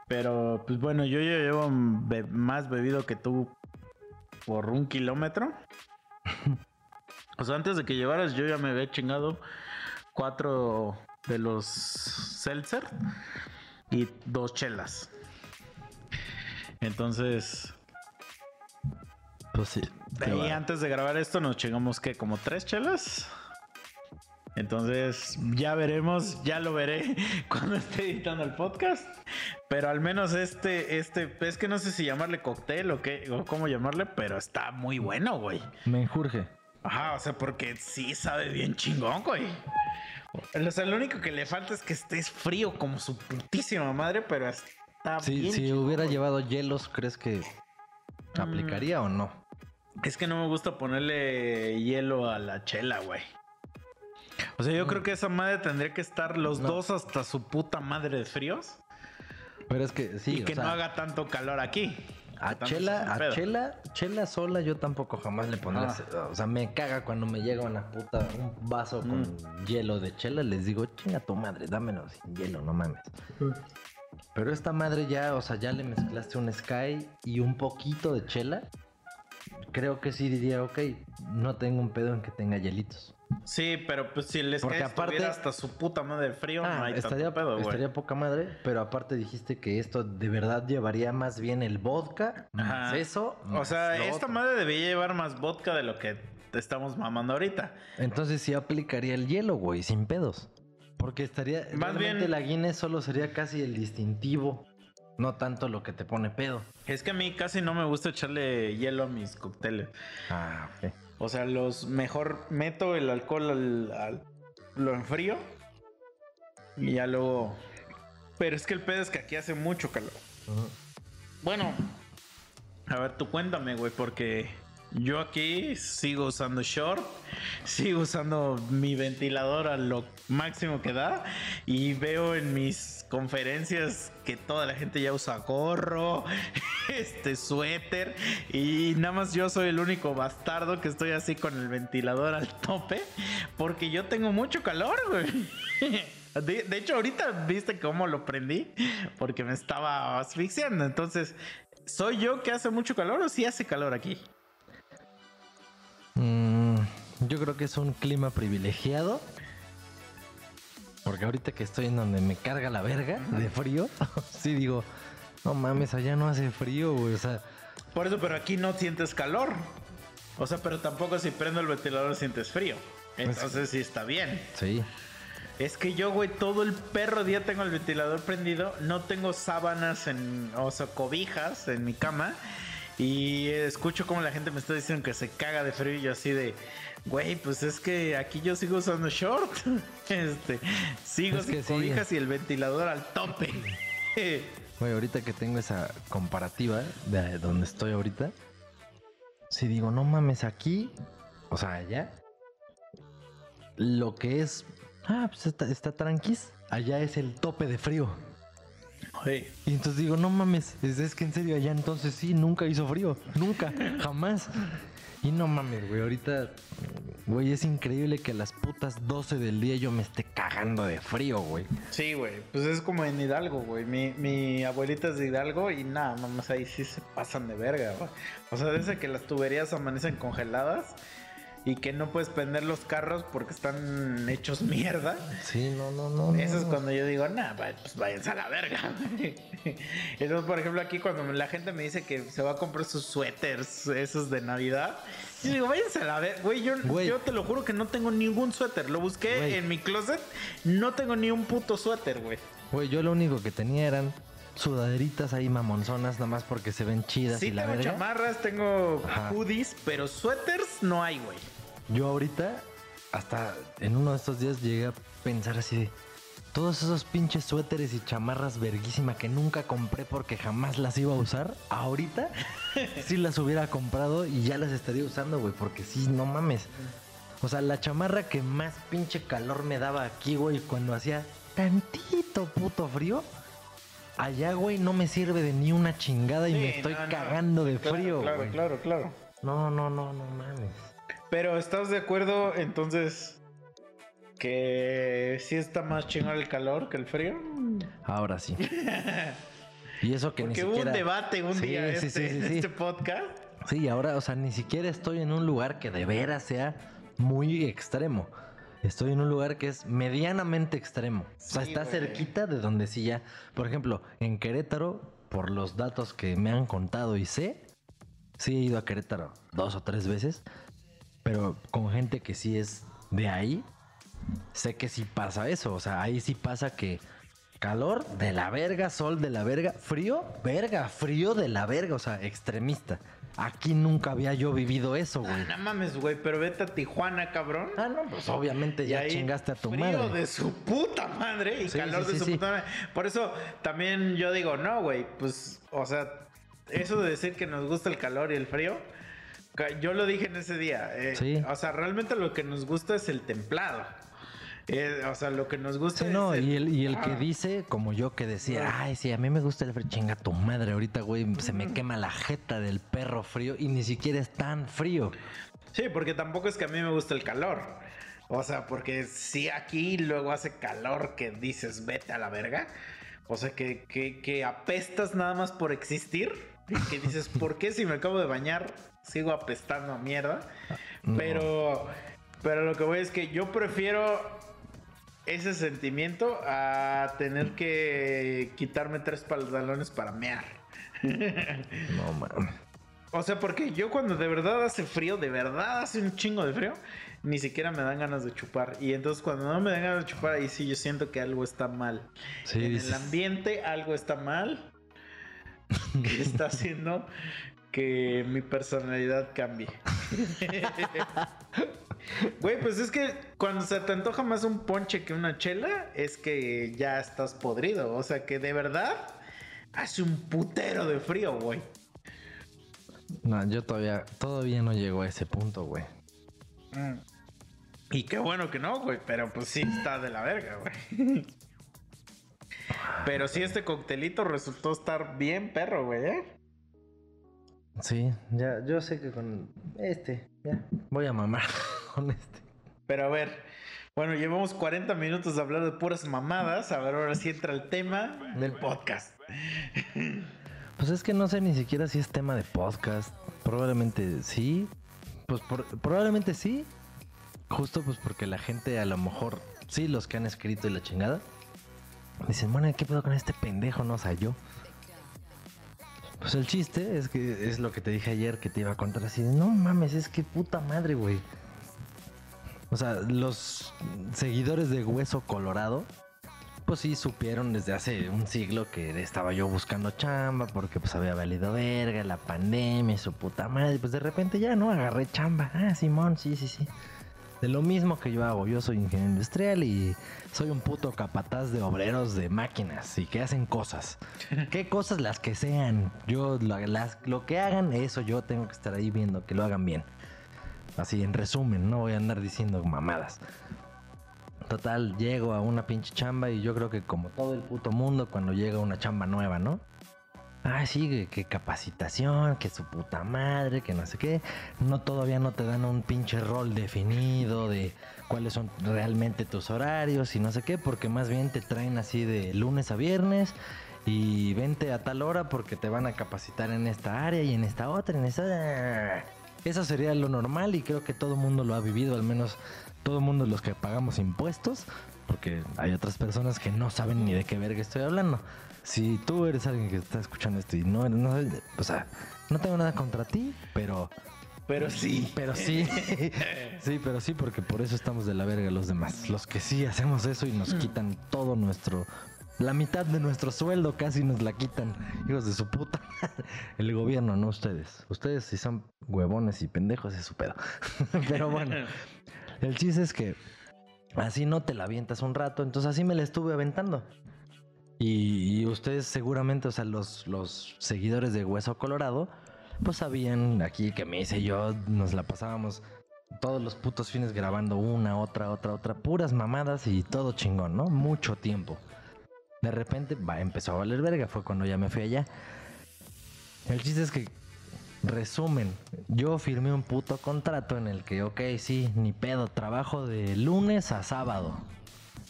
Pero pues bueno, yo ya llevo be- más bebido que tú por un kilómetro. O sea, antes de que llevaras yo ya me había chingado cuatro de los seltzer y dos chelas. Entonces, Pues sí. ahí antes de grabar esto nos chingamos que como tres chelas. Entonces ya veremos, ya lo veré cuando esté editando el podcast. Pero al menos este, este, es que no sé si llamarle cóctel o qué, o cómo llamarle, pero está muy bueno, güey. Me enjurge. Ajá, o sea, porque sí sabe bien chingón, güey. O sea, lo único que le falta es que estés frío como su putísima madre, pero está Si, bien. si chingón, hubiera güey. llevado hielos, ¿crees que aplicaría o no? Es que no me gusta ponerle hielo a la chela, güey. O sea, yo creo que esa madre tendría que estar los No. dos hasta su puta madre de fríos Pero es que sí, y o que sea, no haga tanto calor aquí. a chela, a chela, chela sola yo tampoco jamás le pondré. Ah. O sea, me caga cuando me llega una puta, un vaso con Mm. hielo de chela, les digo, chinga tu madre, dámelo sin hielo, no mames. Pero esta madre ya, o sea, ya le mezclaste un Sky y un poquito de chela. Creo que sí diría, ok, no tengo un pedo en que tenga hielitos. Sí, pero pues si les Porque cae aparte- hasta su puta madre frío, no Ah, hay estaría, tanto pedo, estaría poca madre, pero aparte dijiste que esto de verdad llevaría más bien el vodka, más Ajá. eso. O sea, esta otro. madre debía llevar más vodka de lo que te estamos mamando ahorita. Entonces sí aplicaría el hielo, güey, sin pedos. Porque estaría. Más bien- la Guinness solo sería casi el distintivo. No tanto lo que te pone pedo. Es que a mí casi no me gusta echarle hielo a mis cócteles. Ah, ok. O sea, los mejor meto el alcohol al, al- lo enfrío y ya luego. Pero es que el pedo es que aquí hace mucho calor. Bueno, a ver, tú cuéntame, güey, porque yo aquí sigo usando short, sigo usando mi ventilador a lo máximo que da y veo en mis conferencias que toda la gente ya usa gorro, este suéter y nada más yo soy el único bastardo que estoy así con el ventilador al tope porque yo tengo mucho calor. De, hecho, ahorita viste cómo lo prendí porque me estaba asfixiando. Entonces, ¿soy yo que hace mucho calor o sí hace calor aquí? Mm, yo creo que es un clima privilegiado. Porque ahorita que estoy en donde me carga la verga de frío, sí digo, no mames, allá no hace frío, güey. O sea, Por eso, pero aquí no sientes calor. O sea, pero tampoco si prendo el ventilador sientes frío. Entonces sí está bien. sí. Es que yo, güey, todo el perro día tengo el ventilador prendido. No tengo sábanas en, o sea, cobijas en mi cama. Y escucho como la gente me está diciendo que se caga de frío y yo así de, güey, pues es que aquí yo sigo usando short. Este, sigo Es sin sí. cobijas y el ventilador al tope. Güey, ahorita que tengo esa comparativa de donde estoy ahorita, si digo, no mames, aquí, o sea, allá, lo que es, ah, pues está, está tranquis, allá es el tope de frío. Güey, Y entonces digo, no mames, es, es que en serio, allá entonces sí, nunca hizo frío, nunca, jamás. Y no mames, güey, ahorita Güey, es increíble que a las putas 12 del día yo me esté cagando de frío, güey. Sí, güey. Pues es como en Hidalgo, güey. Mi, mi abuelita es de Hidalgo y nada, mamás ahí sí se pasan de verga, güey. O sea, desde que las tuberías amanecen congeladas y que no puedes prender los carros porque están hechos mierda. Sí, no, no, no. Eso no, es no. cuando yo digo, nah, pues váyanse a la verga. güey". Entonces, por ejemplo, aquí cuando la gente me dice que se va a comprar sus suéteres, esos de Navidad, yo digo, váyanse a la verga. Güey, yo, Güey. yo te lo juro que no tengo ningún suéter. Lo busqué Güey. en mi closet, no tengo ni un puto suéter, güey. Güey, yo lo único que tenía eran sudaderitas ahí mamonzonas, nada más porque se ven chidas Sí, y la tengo verga. chamarras, tengo Ajá. hoodies, pero suéteres no hay, güey. Yo ahorita, hasta en uno de estos días llegué a pensar así de todos esos pinches suéteres y chamarras verguísima que nunca compré porque jamás las iba a usar, ahorita sí las hubiera comprado y ya las estaría usando, güey, porque sí, no mames. O sea, la chamarra que más pinche calor me daba aquí, güey, cuando hacía tantito puto frío, allá, güey, no me sirve de ni una chingada y Sí, me estoy no, no. cagando de Claro, frío, Claro, güey. claro, claro. No, no, no, no mames. Pero ¿estás de acuerdo entonces que sí está más chingón el calor que el frío? Ahora sí. Y eso que Porque ni hubo siquiera... un debate un Sí, día sí, este, sí, sí, en este podcast. Sí, ahora, o sea, ni siquiera estoy en un lugar que de veras sea muy extremo. Estoy en un lugar que es medianamente extremo. o sea, está cerquita de donde sí ya. Por ejemplo, en Querétaro, por los datos que me han contado y sé, sí he ido a Querétaro dos o tres veces. Pero con gente que sí es de ahí, sé que sí pasa eso. O sea, ahí sí pasa que calor de la verga, sol de la verga, frío, verga, frío de la verga, o sea, extremista. Aquí nunca había yo vivido eso, güey. Ah, no mames, güey, pero vete a Tijuana, cabrón. Ah, no, pues obviamente ya chingaste a tu frío madre. de su puta madre y Sí, calor sí, de sí, su puta madre. Por eso también yo digo, no, güey, pues, o sea, eso de decir que nos gusta el calor y el frío, yo lo dije en ese día. eh, Sí. O sea, realmente lo que nos gusta es el templado. Eh, o sea, lo que nos gusta Sí, es. no, y el, y el que dice, como yo que decía, ay, sí, a mí me gusta el frío, chinga tu madre, ahorita, güey, se me quema la jeta del perro frío y ni siquiera es tan frío. Sí, porque tampoco es que a mí me gusta el calor. O sea, porque si aquí luego hace calor que dices vete a la verga. O sea, que, que, que apestas nada más por existir. Y que dices, ¿por qué si me acabo de bañar sigo apestando a mierda? No. Pero, pero lo que voy es que yo prefiero ese sentimiento a tener que quitarme tres pantalones para mear. No, mames. O sea, porque yo cuando de verdad hace frío, de verdad hace un chingo de frío, ni siquiera me dan ganas de chupar. Y entonces cuando no me dan ganas de chupar, ahí sí yo siento que algo está mal. Sí, en dices- el ambiente algo está mal. Que está haciendo que mi personalidad cambie. Güey, pues es que cuando se te antoja más un ponche que una chela, es que ya estás podrido. O sea que de verdad hace un putero de frío, güey. No, yo todavía, todavía no llego a ese punto, güey. Mm. Y qué bueno que no, güey, pero pues sí está de la verga, güey. Pero sí este coctelito resultó estar bien perro, güey, ¿eh? Sí, ya, yo sé que con este, ya, voy a mamar con este. Pero a ver, bueno, llevamos 40 minutos de hablar de puras mamadas. A ver, ahora sí entra el tema del podcast. Pues es que no sé ni siquiera si es tema de podcast. Probablemente sí. Pues por- probablemente sí. Justo pues porque la gente a lo mejor, sí, los que han escrito y la chingada, dicen, bueno, ¿qué pedo con este pendejo? No, o sea, yo. Pues el chiste es que es lo que te dije ayer que te iba a contar así. No mames, es que puta madre, güey. O sea, los seguidores de Hueso Colorado, pues sí supieron desde hace un siglo que estaba yo buscando chamba porque pues había valido verga, la pandemia y su puta madre. Pues de repente ya, ¿no? Agarré chamba. Ah, Simón, sí, sí, sí. De lo mismo que yo hago. Yo soy ingeniero industrial y soy un puto capataz de obreros de máquinas y que hacen cosas. ¿Qué cosas? Las que sean. Yo, lo, las- lo que hagan, eso yo tengo que estar ahí viendo que lo hagan bien. Así, en resumen, no voy a andar diciendo mamadas. Total, llego a una pinche chamba y yo creo que como todo el puto mundo cuando llega una chamba nueva, ¿no? Ay, sí, que, que capacitación, que su puta madre, que no sé qué. No, todavía no te dan un pinche rol definido de cuáles son realmente tus horarios y no sé qué, porque más bien te traen así de lunes a viernes y vente a tal hora porque te van a capacitar en esta área y en esta otra, en esta... Eso sería lo normal y creo que todo el mundo lo ha vivido, al menos todo el mundo los que pagamos impuestos, porque hay otras personas que no saben ni de qué verga estoy hablando. Si tú eres alguien que está escuchando esto y no, no o sea, no tengo nada contra ti, pero Pero sí. pero sí, sí, pero sí, porque por eso estamos de la verga los demás. Los que sí hacemos eso y nos quitan todo nuestro, la mitad de nuestro sueldo casi nos la quitan, hijos de su puta. El gobierno, no ustedes. Ustedes si son huevones y pendejos es su pedo. Pero bueno, el chiste es que así no te la avientas un rato, entonces así me la estuve aventando. Y, ustedes seguramente, o sea, los, los seguidores de Hueso Colorado, pues sabían aquí que me hice yo, nos la pasábamos todos los putos fines grabando una, otra, otra, otra, puras mamadas y todo chingón, ¿no? Mucho tiempo. De repente va, empezó a valer verga, fue cuando ya me fui allá. El chiste es que, resumen, yo firmé un puto contrato en el que, ok, sí, ni pedo, trabajo de lunes a sábado.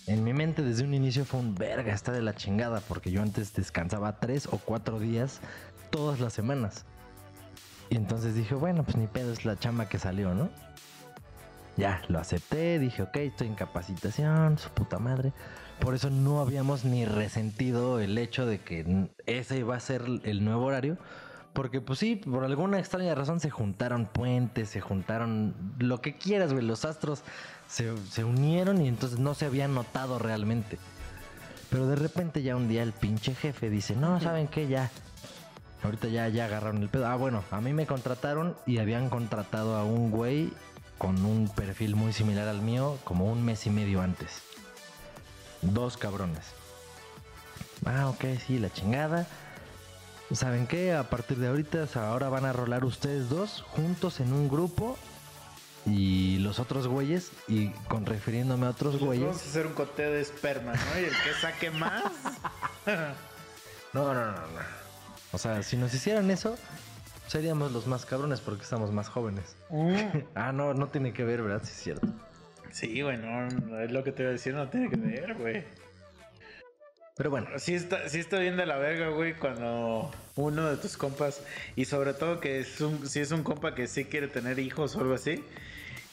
En mi mente desde un inicio fue un verga, está de la chingada, porque yo antes descansaba tres o cuatro días todas las semanas. Y entonces dije, bueno, pues ni pedo es la chamba que salió, ¿no? Ya, lo acepté, dije, ok, estoy en capacitación, su puta madre. Por eso no habíamos ni resentido el hecho de que ese iba a ser el nuevo horario. Porque pues sí, por alguna extraña razón se juntaron puentes, se juntaron lo que quieras, güey. Los astros se, se unieron y entonces no se había notado realmente. Pero de repente ya un día el pinche jefe dice, no, ¿saben qué? Ya, Ahorita ya, ya agarraron el pedo. Ah, bueno, a mí me contrataron y habían contratado a un güey con un perfil muy similar al mío como un mes y medio antes. Dos cabrones. Ah, ok, sí, la chingada. ¿Saben qué? A partir de ahorita, ahora van a rolar ustedes dos juntos en un grupo y los otros güeyes, y con refiriéndome a otros Vamos güeyes. a hacer un coteo de esperma, ¿no? Y el que saque más. No, no, no, no. O sea, si nos hicieran eso, seríamos los más cabrones porque estamos más jóvenes. Ah, no, no tiene que ver, ¿verdad? Sí, es cierto. Sí, güey, no, es lo que te iba a decir, no tiene que ver, güey. Pero bueno, Sí está, sí está bien de la verga, güey, cuando uno de tus compas, y sobre todo que es un, si es un compa que sí quiere tener hijos o algo así,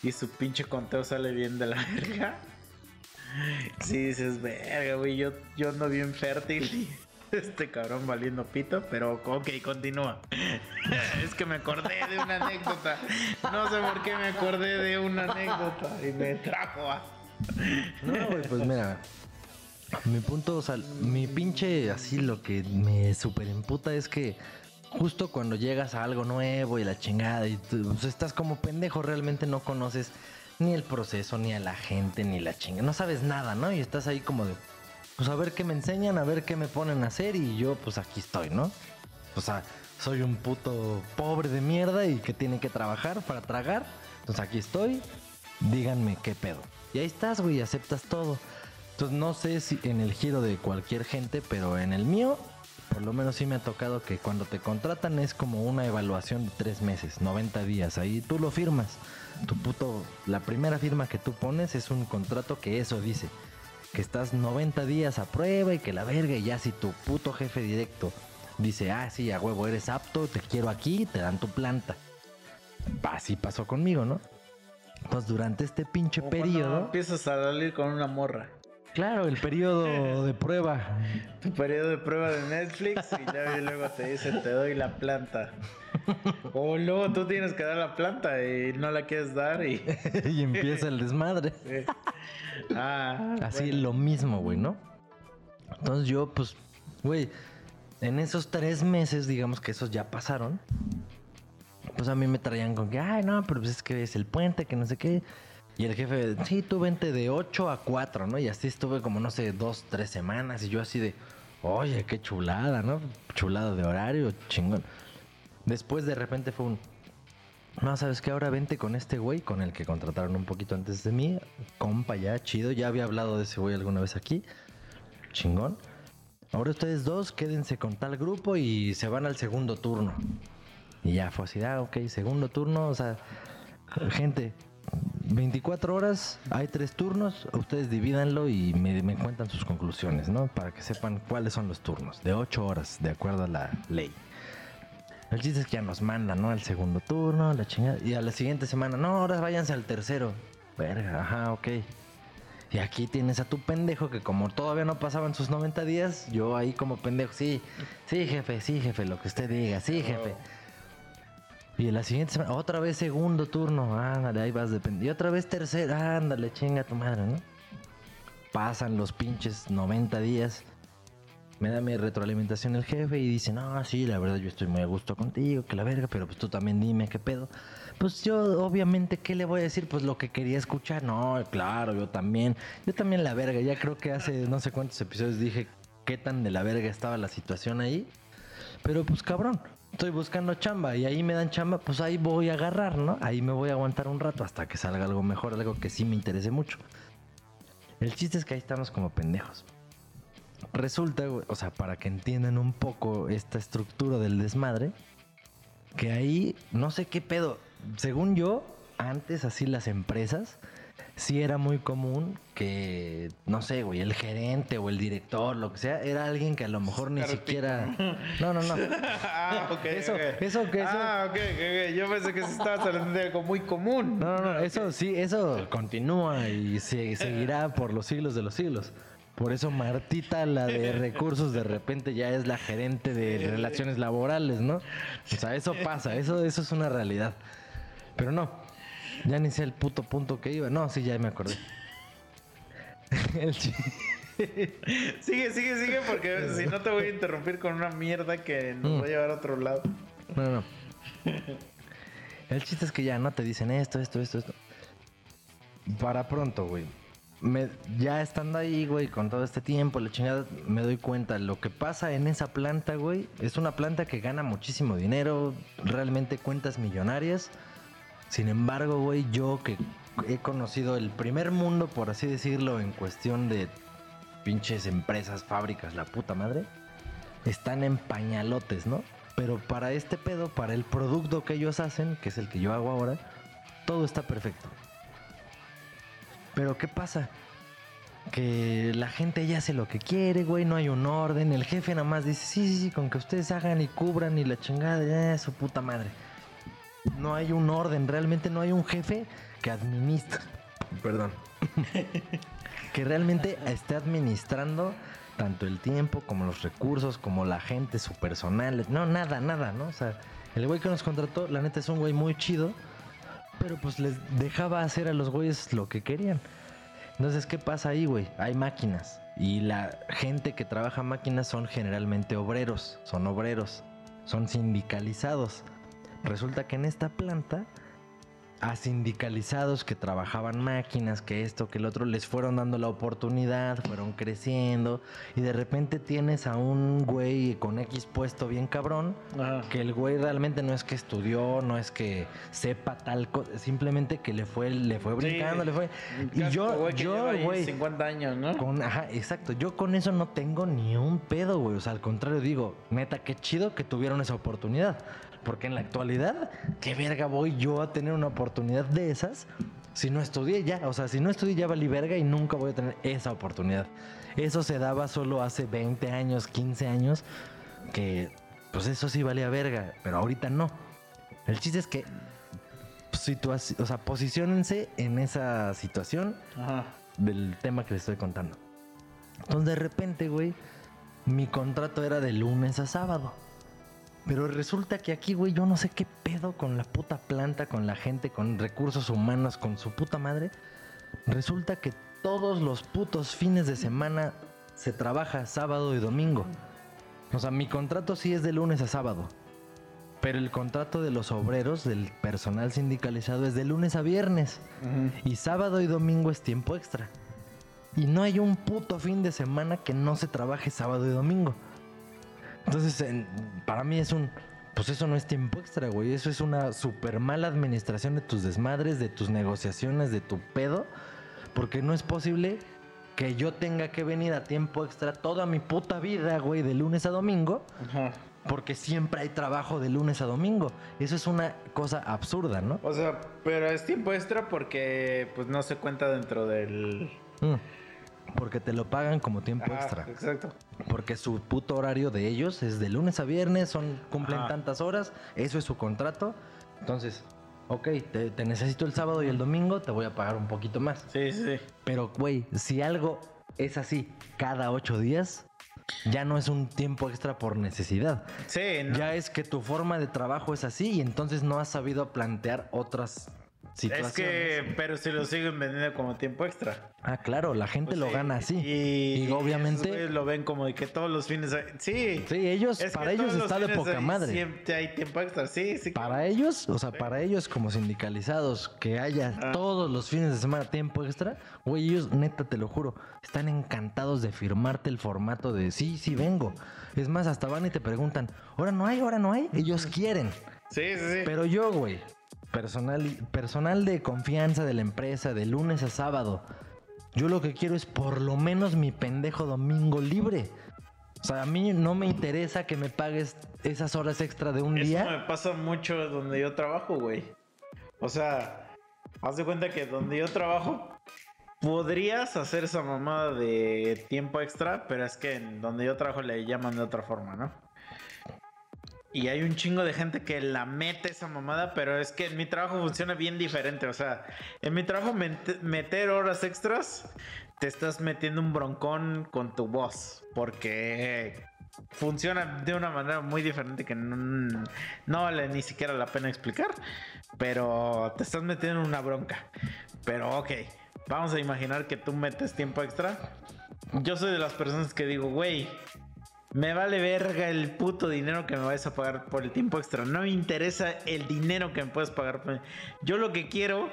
y su pinche conteo sale bien de la verga. Sí, dices, verga, güey, yo, yo ando bien fértil y este cabrón valiendo pito, pero ok, continúa. es que me acordé de una anécdota. No sé por qué me acordé de una anécdota y me trajo a... no, güey, pues mira. Mi punto, o sea, mi pinche así lo que me super emputa es que justo cuando llegas a algo nuevo y la chingada y tú, pues, estás como pendejo, realmente no conoces ni el proceso, ni a la gente, ni la chinga, no sabes nada, ¿no? Y estás ahí como de, pues a ver qué me enseñan, a ver qué me ponen a hacer y yo pues aquí estoy, ¿no? O sea, soy un puto pobre de mierda y que tiene que trabajar para tragar. Entonces aquí estoy, díganme qué pedo. Y ahí estás, güey, aceptas todo. Entonces no sé si en el giro de cualquier gente, pero en el mío, por lo menos sí me ha tocado que cuando te contratan es como una evaluación de tres meses, 90 días. Ahí tú lo firmas. Tu puto, la primera firma que tú pones es un contrato que eso dice. Que estás 90 días a prueba y que la verga, y ya si tu puto jefe directo dice, ah, sí, a huevo, eres apto, te quiero aquí, te dan tu planta. Así pasó conmigo, ¿no? Pues durante este pinche periodo. empiezas a salir con una morra. Claro, el periodo de prueba. Tu periodo de prueba de Netflix y ya y luego te dice te doy la planta. O luego tú tienes que dar la planta y no la quieres dar y... y empieza el desmadre. Ah, Así bueno. lo mismo, güey, ¿no? Entonces yo, pues, güey, en esos tres meses, digamos que esos ya pasaron, pues a mí me traían con que, ay, no, pero pues es que es el puente, que no sé qué. Y el jefe, sí, tú vente de 8 a 4, ¿no? Y así estuve como, no sé, dos, tres semanas. Y yo así de, oye, qué chulada, ¿no? Chulada de horario, chingón. Después de repente fue un, no, ¿sabes qué? Ahora vente con este güey, con el que contrataron un poquito antes de mí. Compa ya, chido. Ya había hablado de ese güey alguna vez aquí. Chingón. ahora ustedes dos quédense con tal grupo y se van al segundo turno. Y ya fue así, ah, ok, segundo turno, o sea, gente, 24 horas, hay tres turnos, ustedes divídanlo y me, me cuentan sus conclusiones, ¿no? Para que sepan cuáles son los turnos, de 8 horas, de acuerdo a la ley. El chiste es que ya nos mandan, ¿no? Al segundo turno, la chingada. Y a la siguiente semana, no, ahora váyanse al tercero. Verga, ajá, ok. Y aquí tienes a tu pendejo que como todavía no pasaban sus 90 días, yo ahí como pendejo, sí, sí, jefe, sí, jefe, lo que usted diga, sí, jefe. Y en la siguiente semana, otra vez segundo turno, ándale, ahí vas dependiendo. Y otra vez tercero, ándale, chinga tu madre, ¿no? Pasan los pinches 90 días. Me da mi retroalimentación el jefe y dice, no, sí, la verdad yo estoy muy a gusto contigo, que la verga, pero pues tú también dime qué pedo. Pues yo, obviamente, ¿qué le voy a decir? Pues lo que quería escuchar. No, claro, yo también. Yo también la verga. Ya creo que hace no sé cuántos episodios dije qué tan de la verga estaba la situación ahí. Pero pues cabrón, estoy buscando chamba y ahí me dan chamba, pues ahí voy a agarrar, ¿no? Ahí me voy a aguantar un rato hasta que salga algo mejor, algo que sí me interese mucho. El chiste es que ahí estamos como pendejos. Resulta, o sea, para que entiendan un poco esta estructura del desmadre, que ahí, no sé qué pedo, según yo, antes así las empresas, sí era muy común que, no sé, güey, el gerente o el director, lo que sea, era alguien que a lo mejor ni siquiera... No, no, no. Ah, ok. Eso- ok. eso que eso- Ah, ok, ok. Yo pensé que sí estabas hablando de algo muy común. No, no, no, eso sí, eso continúa y se, seguirá por los siglos de los siglos. Por eso Martita, la de recursos, de repente ya es la gerente de relaciones laborales, ¿no? O sea, eso pasa, eso, eso es una realidad. Pero no, ya ni sé el puto punto que iba. No, sí, ya me acordé. El Sigue, sigue, sigue, porque si no te voy a interrumpir con una mierda que nos va a llevar a otro lado. No, no. El chiste es que ya no te dicen esto, esto, esto, esto. Para pronto, güey. Me- ya estando ahí, güey, con todo este tiempo, la chingada, me doy cuenta. Lo que pasa en esa planta, güey, es una planta que gana muchísimo dinero, realmente cuentas millonarias. Sin embargo, güey, yo que he conocido el primer mundo, por así decirlo, en cuestión de pinches empresas, fábricas, la puta madre, están en pañalotes, ¿no? Pero para este pedo, para el producto que ellos hacen, que es el que yo hago ahora, todo está perfecto. Pero ¿qué pasa? Que la gente ya hace lo que quiere, güey, no hay un orden. El jefe nada más dice, sí, sí, sí, con que ustedes hagan y cubran y la chingada, ya, su puta madre. No hay un orden, realmente no hay un jefe que administra. Perdón. que realmente esté administrando tanto el tiempo como los recursos, como la gente, su personal. No, nada, nada, ¿no? O sea, el güey que nos contrató, la neta es un güey muy chido, pero pues les dejaba hacer a los güeyes lo que querían. Entonces, ¿qué pasa ahí, güey? Hay máquinas. Y la gente que trabaja máquinas son generalmente obreros, son obreros, son sindicalizados. Resulta que en esta planta a sindicalizados que trabajaban máquinas, que esto, que el otro, les fueron dando la oportunidad, fueron creciendo y de repente tienes a un güey con X puesto bien cabrón, que el güey realmente no es que estudió, no es que sepa tal cosa, simplemente que le fue, le fue brincando, le fue... Y yo, güey yo, güey, 50 años, ¿no? con, ajá, exacto. Yo con eso no tengo ni un pedo, güey. O sea, al contrario, digo, neta, qué chido que tuvieron esa oportunidad. Porque en la actualidad, ¿qué verga voy yo a tener una oportunidad de esas si no estudié ya? O sea, si no estudié ya valí verga y nunca voy a tener esa oportunidad. Eso se daba solo hace 20 años, 15 años, que pues eso sí valía verga, pero ahorita no. El chiste es que, situa- o sea, posiciónense en esa situación Ajá. del tema que les estoy contando. Entonces de repente, güey, mi contrato era de lunes a sábado. Pero resulta que aquí, güey, yo no sé qué pedo con la puta planta, con la gente, con recursos humanos, con su puta madre. Resulta que todos los putos fines de semana se trabaja sábado y domingo. O sea, mi contrato sí es de lunes a sábado. Pero el contrato de los obreros, del personal sindicalizado, es de lunes a viernes. Y sábado y domingo es tiempo extra. Y no hay un puto fin de semana que no se trabaje sábado y domingo. Entonces, en- para mí es un... Pues eso no es tiempo extra, güey. Eso es una super mala administración de tus desmadres, de tus negociaciones, de tu pedo. Porque no es posible que yo tenga que venir a tiempo extra toda mi puta vida, güey, de lunes a domingo, Ajá. porque siempre hay trabajo de lunes a domingo. Eso es una cosa absurda, ¿no? O sea, pero es tiempo extra porque pues no se cuenta dentro del... Mm. Porque te lo pagan como tiempo Ah, extra. Exacto. Porque su puto horario de ellos es de lunes a viernes, son, cumplen tantas horas, eso es su contrato. Entonces, ok, te, te necesito el sábado y el domingo, te voy a pagar un poquito más. Sí, sí, sí. Pero, güey, si algo es así cada ocho días, ya no es un tiempo extra por necesidad. Sí, no. Ya es que tu forma de trabajo es así y entonces no has sabido plantear otras. Es que, pero si lo siguen vendiendo como tiempo extra. Ah, claro, la gente Pues lo sí, gana así. Y, Y, obviamente... lo ven como de que todos los fines. Sí. Sí, ellos, Es para ellos está de poca hay- madre. Siempre hay tiempo extra. Sí, sí. Para ellos, o sea, para ellos como sindicalizados, que haya Ah. todos los fines de semana tiempo extra, güey, ellos, neta, te lo juro, están encantados de firmarte el formato de sí, sí vengo. Es más, hasta van y te preguntan, ahora no hay, ahora no hay. Ellos quieren. Sí, sí, sí. Pero yo, güey, personal, personal de confianza de la empresa, de lunes a sábado, yo lo que quiero es por lo menos mi pendejo domingo libre. O sea, a mí no me interesa que me pagues esas horas extra de un Eso día. me pasa mucho donde yo trabajo, güey. O sea, haz de cuenta que donde yo trabajo podrías hacer esa mamada de tiempo extra, pero es que en donde yo trabajo le llaman de otra forma, ¿no? Y hay un chingo de gente que la mete esa mamada, pero es que en mi trabajo funciona bien diferente. O sea, en mi trabajo met- meter horas extras, te estás metiendo un broncón con tu voz. Porque funciona de una manera muy diferente que no, vale ni siquiera la pena explicar. Pero te estás metiendo en una bronca. Pero ok, vamos a imaginar que tú metes tiempo extra. Yo soy de las personas que digo, güey, me vale verga el puto dinero que me vais a pagar por el tiempo extra. No me interesa el dinero que me puedes pagar. por- Yo lo que quiero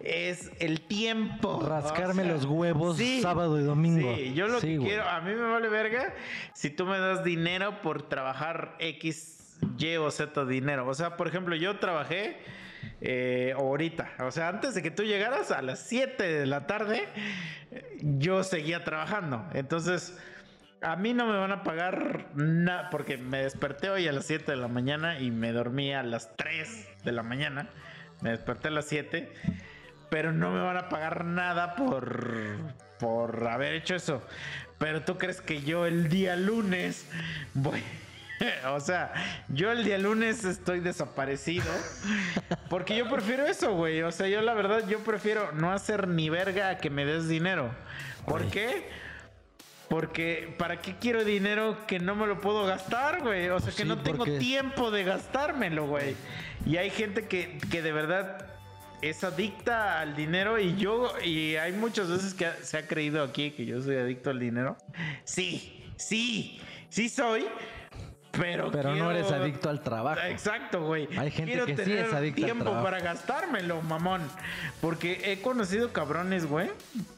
es el tiempo. Rascarme O sea, los huevos sábado y domingo. Sí, yo lo Sí, que güey. quiero, a mí me vale verga si tú me das dinero por trabajar X, Y o Z dinero. O sea, por ejemplo, yo trabajé eh, ahorita. O sea, antes de que tú llegaras a las 7 de la tarde, yo seguía trabajando. Entonces, a mí no me van a pagar nada porque me desperté hoy a las 7 de la mañana y me dormí a las 3 de la mañana. Me desperté a las 7, pero no me van a pagar nada por por haber hecho eso. Pero tú crees que yo el día lunes voy o sea, yo el día lunes estoy desaparecido. Porque yo prefiero eso, güey. O sea, yo la verdad, yo prefiero no hacer ni verga a que me des dinero. ¿Por qué? Porque, ¿para qué quiero dinero que no me lo puedo gastar, güey? O sea, Pues que sí, no tengo porque- tiempo de gastármelo, güey. Y hay gente que, que de verdad es adicta al dinero y yo, y hay muchas veces que se ha creído aquí que yo soy adicto al dinero. Sí, sí, sí soy, pero Pero no eres adicto al trabajo. Exacto, güey. Hay gente Quiero que sí tener es adicta al tiempo trabajo. para gastármelo, mamón. Porque he conocido cabrones, güey,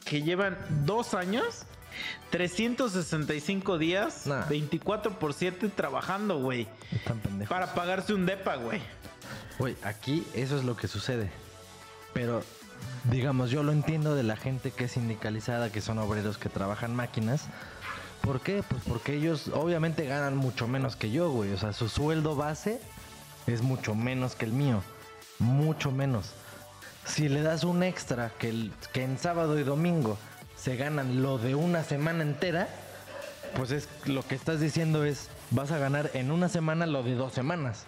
que llevan dos años, 365 días, Nah. 24 por 7 trabajando, güey. Para pagarse un depa, güey. Güey, aquí eso es lo que sucede. Pero, digamos, yo lo entiendo de la gente que es sindicalizada, que son obreros que trabajan máquinas. ¿Por qué? Pues porque ellos obviamente ganan mucho menos que yo, güey. O sea, su sueldo base es mucho menos que el mío. Mucho menos. Si le das un extra que, el- que en sábado y domingo se ganan lo de una semana entera, pues es lo que estás diciendo es, vas a ganar en una semana lo de dos semanas.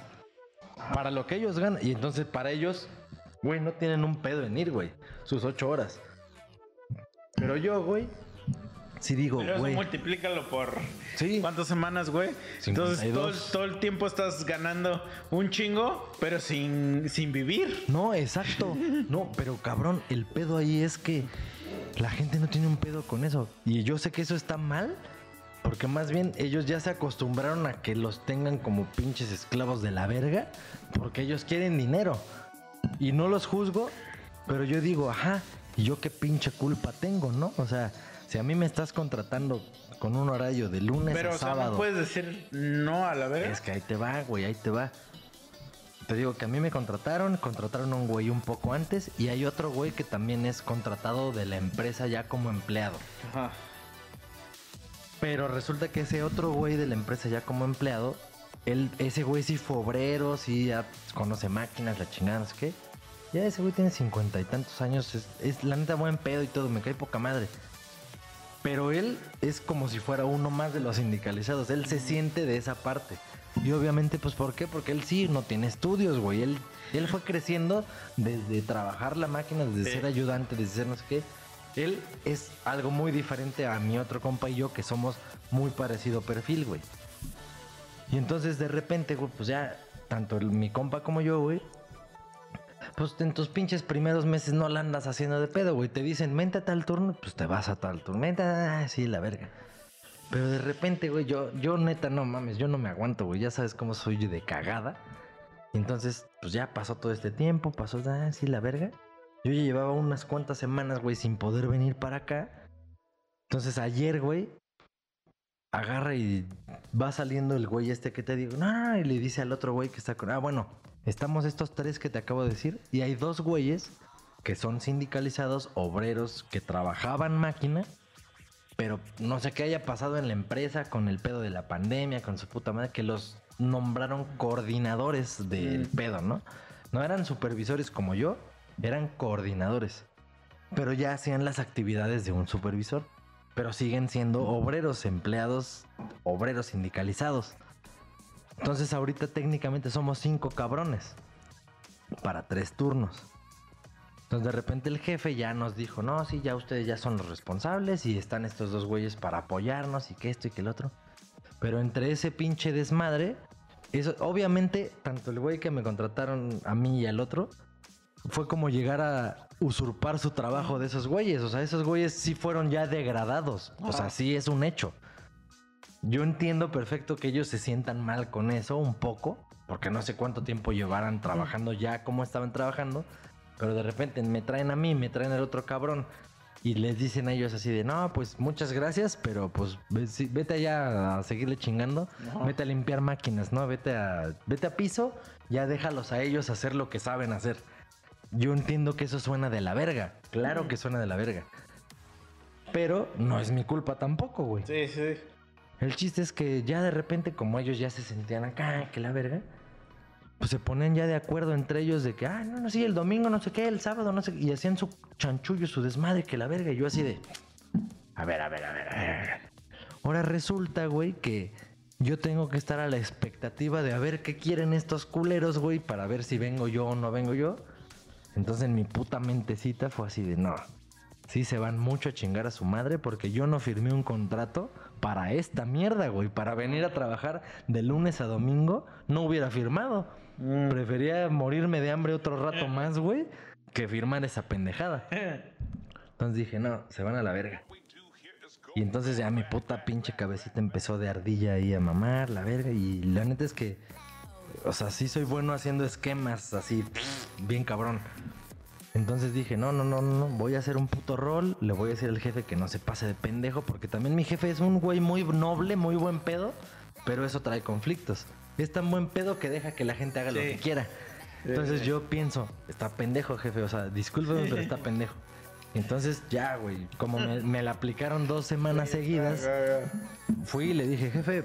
Para lo que ellos ganan. Y entonces para ellos, güey, no tienen un pedo en ir, güey. Sus ocho horas. Pero yo, güey, sí digo, Pero güey. multiplícalo por Sí. cuántas semanas, güey. Entonces todo, el- 52. todo el tiempo estás ganando un chingo, pero sin, sin vivir. No, exacto. No, pero cabrón, el pedo ahí es que la gente no tiene un pedo con eso. Y yo sé que eso está mal. Porque más bien ellos ya se acostumbraron a que los tengan como pinches esclavos de la verga. Porque ellos quieren dinero. Y no los juzgo. Pero yo digo, ajá, ¿y yo qué pinche culpa tengo, no? O sea, si a mí me estás contratando con un horario de lunes Pero, a o sea, sábado. no puedes decir no a la vez. Es que ahí te va, güey, ahí te va. Te digo que a mí me contrataron, contrataron a un güey un poco antes y hay otro güey que también es contratado de la empresa ya como empleado. Ajá. Pero resulta que ese otro güey de la empresa ya como empleado, él, ese güey sí fue obrero, sí ya conoce máquinas, la chingada, no sé qué. Ya ese güey tiene cincuenta y tantos años, es, es la neta buen pedo y todo, me cae poca madre. Pero él es como si fuera uno más de los sindicalizados, él se siente de esa parte. Y obviamente, pues, ¿por qué? Porque él sí no tiene estudios, güey. Él, él fue creciendo desde trabajar la máquina, desde Sí. ser ayudante, desde ser no sé qué. Él es algo muy diferente a mi otro compa y yo, que somos muy parecido perfil, güey. Y entonces de repente, güey, pues ya, tanto el- mi compa como yo, güey, pues en tus pinches primeros meses no la andas haciendo de pedo, güey. Te dicen, vente a tal turno, pues te vas a tal turno. Vente, ah, sí, la verga. Pero de repente, güey, yo, yo neta, no mames, yo no me aguanto, güey. Ya sabes cómo soy de cagada. Entonces, pues ya pasó todo este tiempo, pasó, ah, sí, la verga. Yo ya llevaba unas cuantas semanas, güey, sin poder venir para acá. Entonces ayer, güey, agarra y va saliendo el güey este que te digo, no, y le dice al otro güey que está con, ah, bueno, estamos estos tres que te acabo de decir, y hay dos güeyes que son sindicalizados, obreros, que trabajaban máquina, pero no sé qué haya pasado en la empresa con el pedo de la pandemia, con su puta madre, que los nombraron coordinadores del Mm. pedo, ¿no? No eran supervisores como yo, eran coordinadores. Pero ya hacían las actividades de un supervisor. Pero siguen siendo obreros, empleados, obreros sindicalizados. Entonces ahorita técnicamente somos cinco cabrones. Para tres turnos. Entonces de repente el jefe ya nos dijo, no, sí, ya ustedes ya son los responsables y están estos dos güeyes para apoyarnos y que esto y que el otro. Pero entre ese pinche desmadre, eso, obviamente, tanto el güey que me contrataron a mí y al otro, fue como llegar a usurpar su trabajo de esos güeyes. O sea, esos güeyes sí fueron ya degradados. O sea, sí es un hecho. Yo entiendo perfecto que ellos se sientan mal con eso un poco, porque no sé cuánto tiempo llevaran trabajando ya como estaban trabajando, pero de repente me traen a mí, me traen al otro cabrón y les dicen a ellos así de, no, pues muchas gracias, pero pues vete allá a seguirle chingando, vete a limpiar máquinas, ¿no? Vete a, vete a piso, ya déjalos a ellos hacer lo que saben hacer. Yo entiendo que eso suena de la verga, claro que suena de la verga. Pero no es mi culpa tampoco, güey. Sí, sí. El chiste es que ya de repente, como ellos ya se sentían acá, que la verga, pues se ponen ya de acuerdo entre ellos de que, ah, no, no, sí, el domingo no sé qué, el sábado no sé qué, y hacían su chanchullo, su desmadre, que la verga, y yo así de, a ver, a ver, a ver, a ver. Ahora resulta, güey, que yo tengo que estar a la expectativa de a ver qué quieren estos culeros, güey, para ver si vengo yo o no vengo yo. Entonces en mi puta mentecita fue así de, no, sí se van mucho a chingar a su madre porque yo no firmé un contrato para esta mierda, güey. Para venir a trabajar de lunes a domingo, no hubiera firmado. Mm. Prefería morirme de hambre otro rato más, güey, que firmar esa pendejada. Entonces dije, no, se van a la verga. Y entonces ya mi puta pinche cabecita empezó de ardilla ahí a mamar, la verga. Y la neta es que, o sea, sí soy bueno haciendo esquemas así, bien cabrón. Entonces dije, no, no, no, no, no, voy a hacer un puto rol, le voy a decir al jefe que no se pase de pendejo, porque también mi jefe es un güey muy noble, muy buen pedo, pero eso trae conflictos. Es tan buen pedo que deja que la gente haga lo que quiera. Entonces yo pienso, está pendejo, jefe, o sea, discúlpeme, pero está pendejo. Entonces ya, güey, como me, me la aplicaron dos semanas seguidas, fui y le dije, jefe,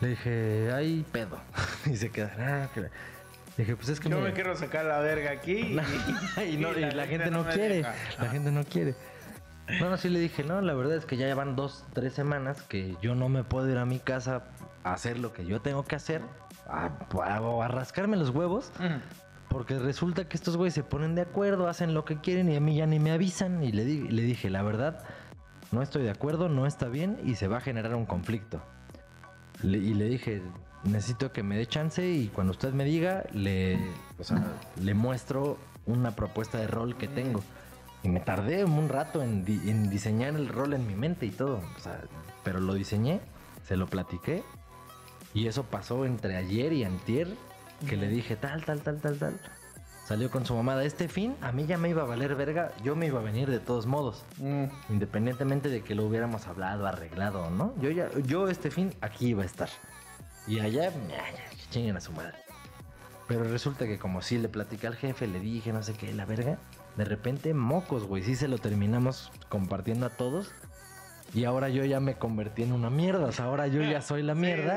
le dije, hay pedo. y se queda, "Ah, que la-". Le dije, pues es que Yo me- me quiero sacar la verga aquí. y, no- y la, gente no quiere. deja. La gente no quiere. No, no, sí le dije, no, la verdad es que ya llevan dos, tres semanas que yo no me puedo ir a mi casa a hacer lo que yo tengo que hacer, a, a- a rascarme los huevos, porque resulta que estos güeyes se ponen de acuerdo, hacen lo que quieren y a mí ya ni me avisan. Y le, di- le dije, la verdad, no estoy de acuerdo, no está bien y se va a generar un conflicto. Le- y le dije, necesito que me dé chance y cuando usted me diga, le, o sea, le muestro una propuesta de rol que tengo. Y me tardé un rato en, di- en diseñar el rol en mi mente y todo. O sea, pero lo diseñé, se lo platiqué. Y eso pasó entre ayer y antier, que le dije tal, tal, tal, tal, tal. Salió con su mamada. Este fin, a mí ya me iba a valer verga. Yo me iba a venir de todos modos. Mm. Independientemente de que lo hubiéramos hablado, arreglado no. Yo ya, yo este fin aquí iba a estar. Y allá, chinguen a su madre. Pero resulta que como sí le platicé al jefe, le dije no sé qué, la verga. De repente, mocos, güey. Sí se lo terminamos compartiendo a todos. Y ahora yo ya me convertí en una mierda. O sea, ahora yo ya soy la mierda.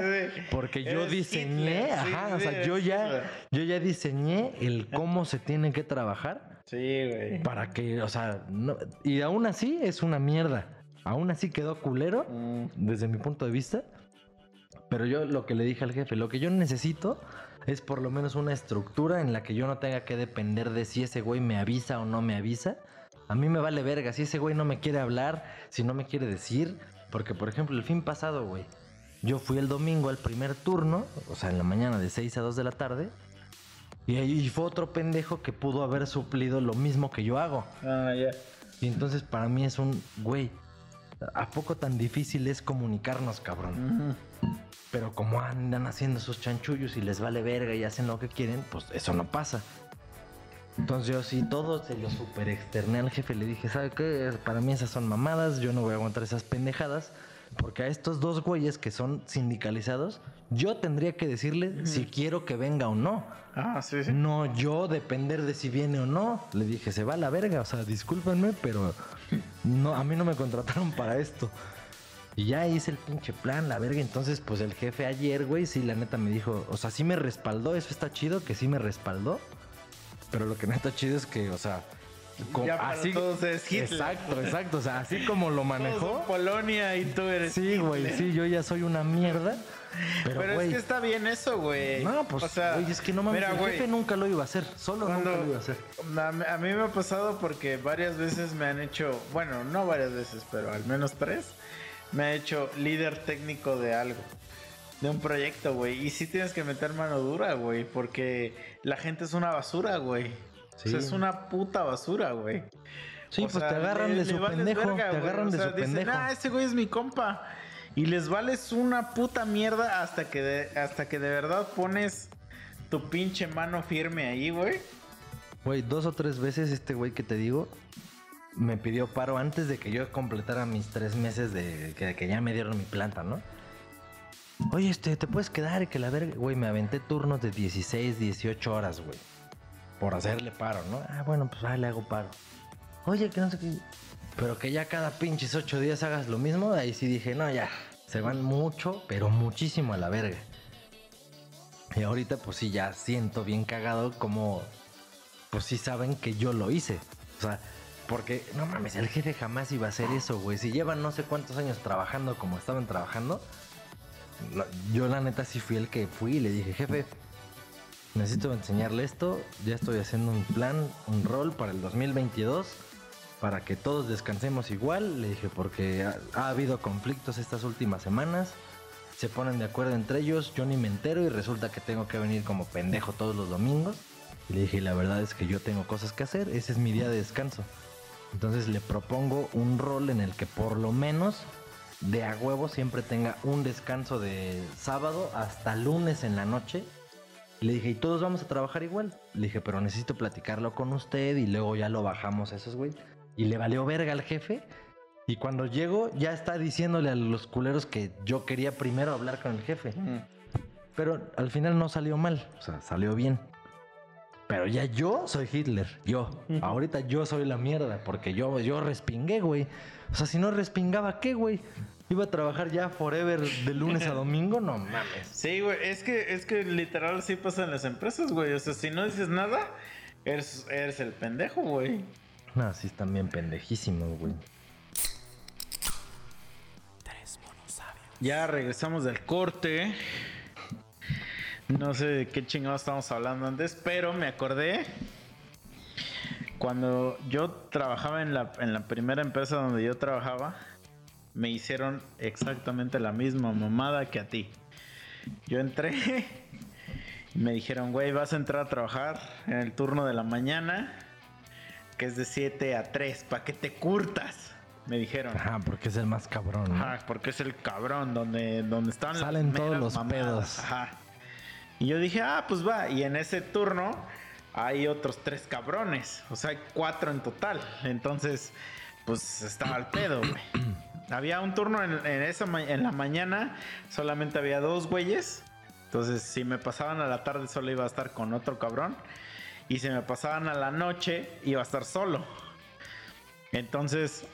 Porque yo diseñé, ajá, o sea, yo ya, yo ya diseñé el cómo se tiene que trabajar Sí, güey. para que, o sea, no- y aún así es una mierda. Aún así quedó culero Mm, desde mi punto de vista. Pero yo lo que le dije al jefe, lo que yo necesito es por lo menos una estructura en la que yo no tenga que depender de si ese güey me avisa o no me avisa. A mí me vale verga si ese güey no me quiere hablar, si no me quiere decir. Porque, por ejemplo, el fin pasado, güey, yo fui el domingo al primer turno, o sea, en la mañana de 6 a 2 de la tarde. Y ahí fue otro pendejo que pudo haber suplido lo mismo que yo hago. Ah, ya. Y entonces para mí es un, güey, ¿a poco tan difícil es comunicarnos, cabrón? Ujú. Pero como andan haciendo sus chanchullos y les vale verga y hacen lo que quieren, pues eso no pasa. Entonces yo sí, todo se lo super externé al jefe. Le dije, ¿sabe qué? Para mí esas son mamadas, yo no voy a aguantar esas pendejadas. Porque a estos dos güeyes que son sindicalizados, yo tendría que decirle si quiero que venga o no. Ah, sí, sí. No yo depender de si viene o no. Le dije, se va a la verga, o sea, discúlpenme, pero no, a mí no me contrataron para esto. Y ya hice el pinche plan, la verga. Entonces, pues el jefe ayer, güey, sí, la neta me dijo, o sea, sí me respaldó, eso está chido, que sí me respaldó. Pero lo que no está chido es que, o sea, co- Ya para todos es Hitler. Exacto, exacto. O sea, así como lo manejó. Polonia y tú eres. Sí, güey, sí, yo ya soy una mierda. Pero, Pero, es que está bien eso, güey. No, pues, o sea, es que no mames, mira, el jefe nunca lo iba a hacer, solo cuando nunca lo iba a hacer. a mí me ha pasado porque varias veces me han hecho, bueno, no varias veces, pero al menos tres, me ha hecho líder técnico de algo. De un proyecto, güey. Y sí tienes que meter mano dura, güey. Porque la gente es una basura, güey. O sea, Sí. es una puta basura, güey. Sí, O pues sea, te agarran le- de su pendejo, verga, te agarran O de su dicen, pendejo. Ah, ese güey es mi compa. Y les vales una puta mierda hasta que de, hasta que de verdad pones tu pinche mano firme ahí, güey. Güey, dos o tres veces este güey que te digo me pidió paro antes de que yo completara mis tres meses de que, ya me dieron mi planta, ¿no? Oye, este, te puedes quedar que la verga. Güey, me aventé turnos de 16, 18 horas, güey. Por hacerle paro, ¿no? Ah, bueno, pues ah, le hago paro. Oye, que no sé qué. Pero que ya cada pinches ocho días hagas lo mismo, ahí sí dije, no, ya. Se van mucho, pero muchísimo a la verga. Y ahorita, pues sí, ya siento bien cagado como pues sí saben que yo lo hice. O sea, porque no mames, el jefe jamás iba a hacer eso, güey. Si llevan no sé cuántos años trabajando como estaban trabajando, yo la neta sí fui el que fui y le dije, jefe, necesito enseñarle esto. Ya estoy haciendo un plan, un rol para el 2022 para que todos descansemos igual. Le dije, porque ha, ha habido conflictos estas últimas semanas. Se ponen de acuerdo entre ellos, yo ni me entero y resulta que tengo que venir como pendejo todos los domingos. Le dije, la verdad es que yo tengo cosas que hacer, ese es mi día de descanso. Entonces le propongo un rol en el que por lo menos de a huevo siempre tenga un descanso de sábado hasta lunes en la noche. Y le dije, y todos vamos a trabajar igual. Le dije, pero necesito platicarlo con usted y luego ya lo bajamos a esos güey. Y le valió verga al jefe. Y cuando llego ya está diciéndole a los culeros que yo quería primero hablar con el jefe. Pero al final no salió mal, o sea, salió bien. Pero ya yo soy Hitler, yo. Ahorita yo soy la mierda, porque yo, yo respingué, güey. O sea, si no respingaba, ¿qué, güey? Iba a trabajar ya forever de lunes a domingo, no mames. Sí, güey, es que, es que literal así pasa en las empresas, güey. O sea, si no dices nada, eres, eres el pendejo, güey. No, sí están bien pendejísimos, güey. Ya regresamos del corte. No sé de qué chingados estábamos hablando antes, pero me acordé cuando yo trabajaba en la, en la primera empresa donde yo trabajaba, me hicieron exactamente la misma mamada que a ti. Yo entré y me dijeron, güey, vas a entrar a trabajar en el turno de la mañana, que es de 7 a 3, para que te curtas. Me dijeron. Ajá, porque es el más cabrón, ¿no? Ajá, porque es el cabrón donde, donde están las Salen todos los pedos. Ajá. Y yo dije, ah, pues va. Y en ese turno hay otros tres cabrones. O sea, hay cuatro en total. Entonces, pues estaba al pedo, güey. había un turno en, en esa en la mañana, solamente había dos güeyes. Entonces, si me pasaban a la tarde, solo iba a estar con otro cabrón. Y si me pasaban a la noche, iba a estar solo. Entonces,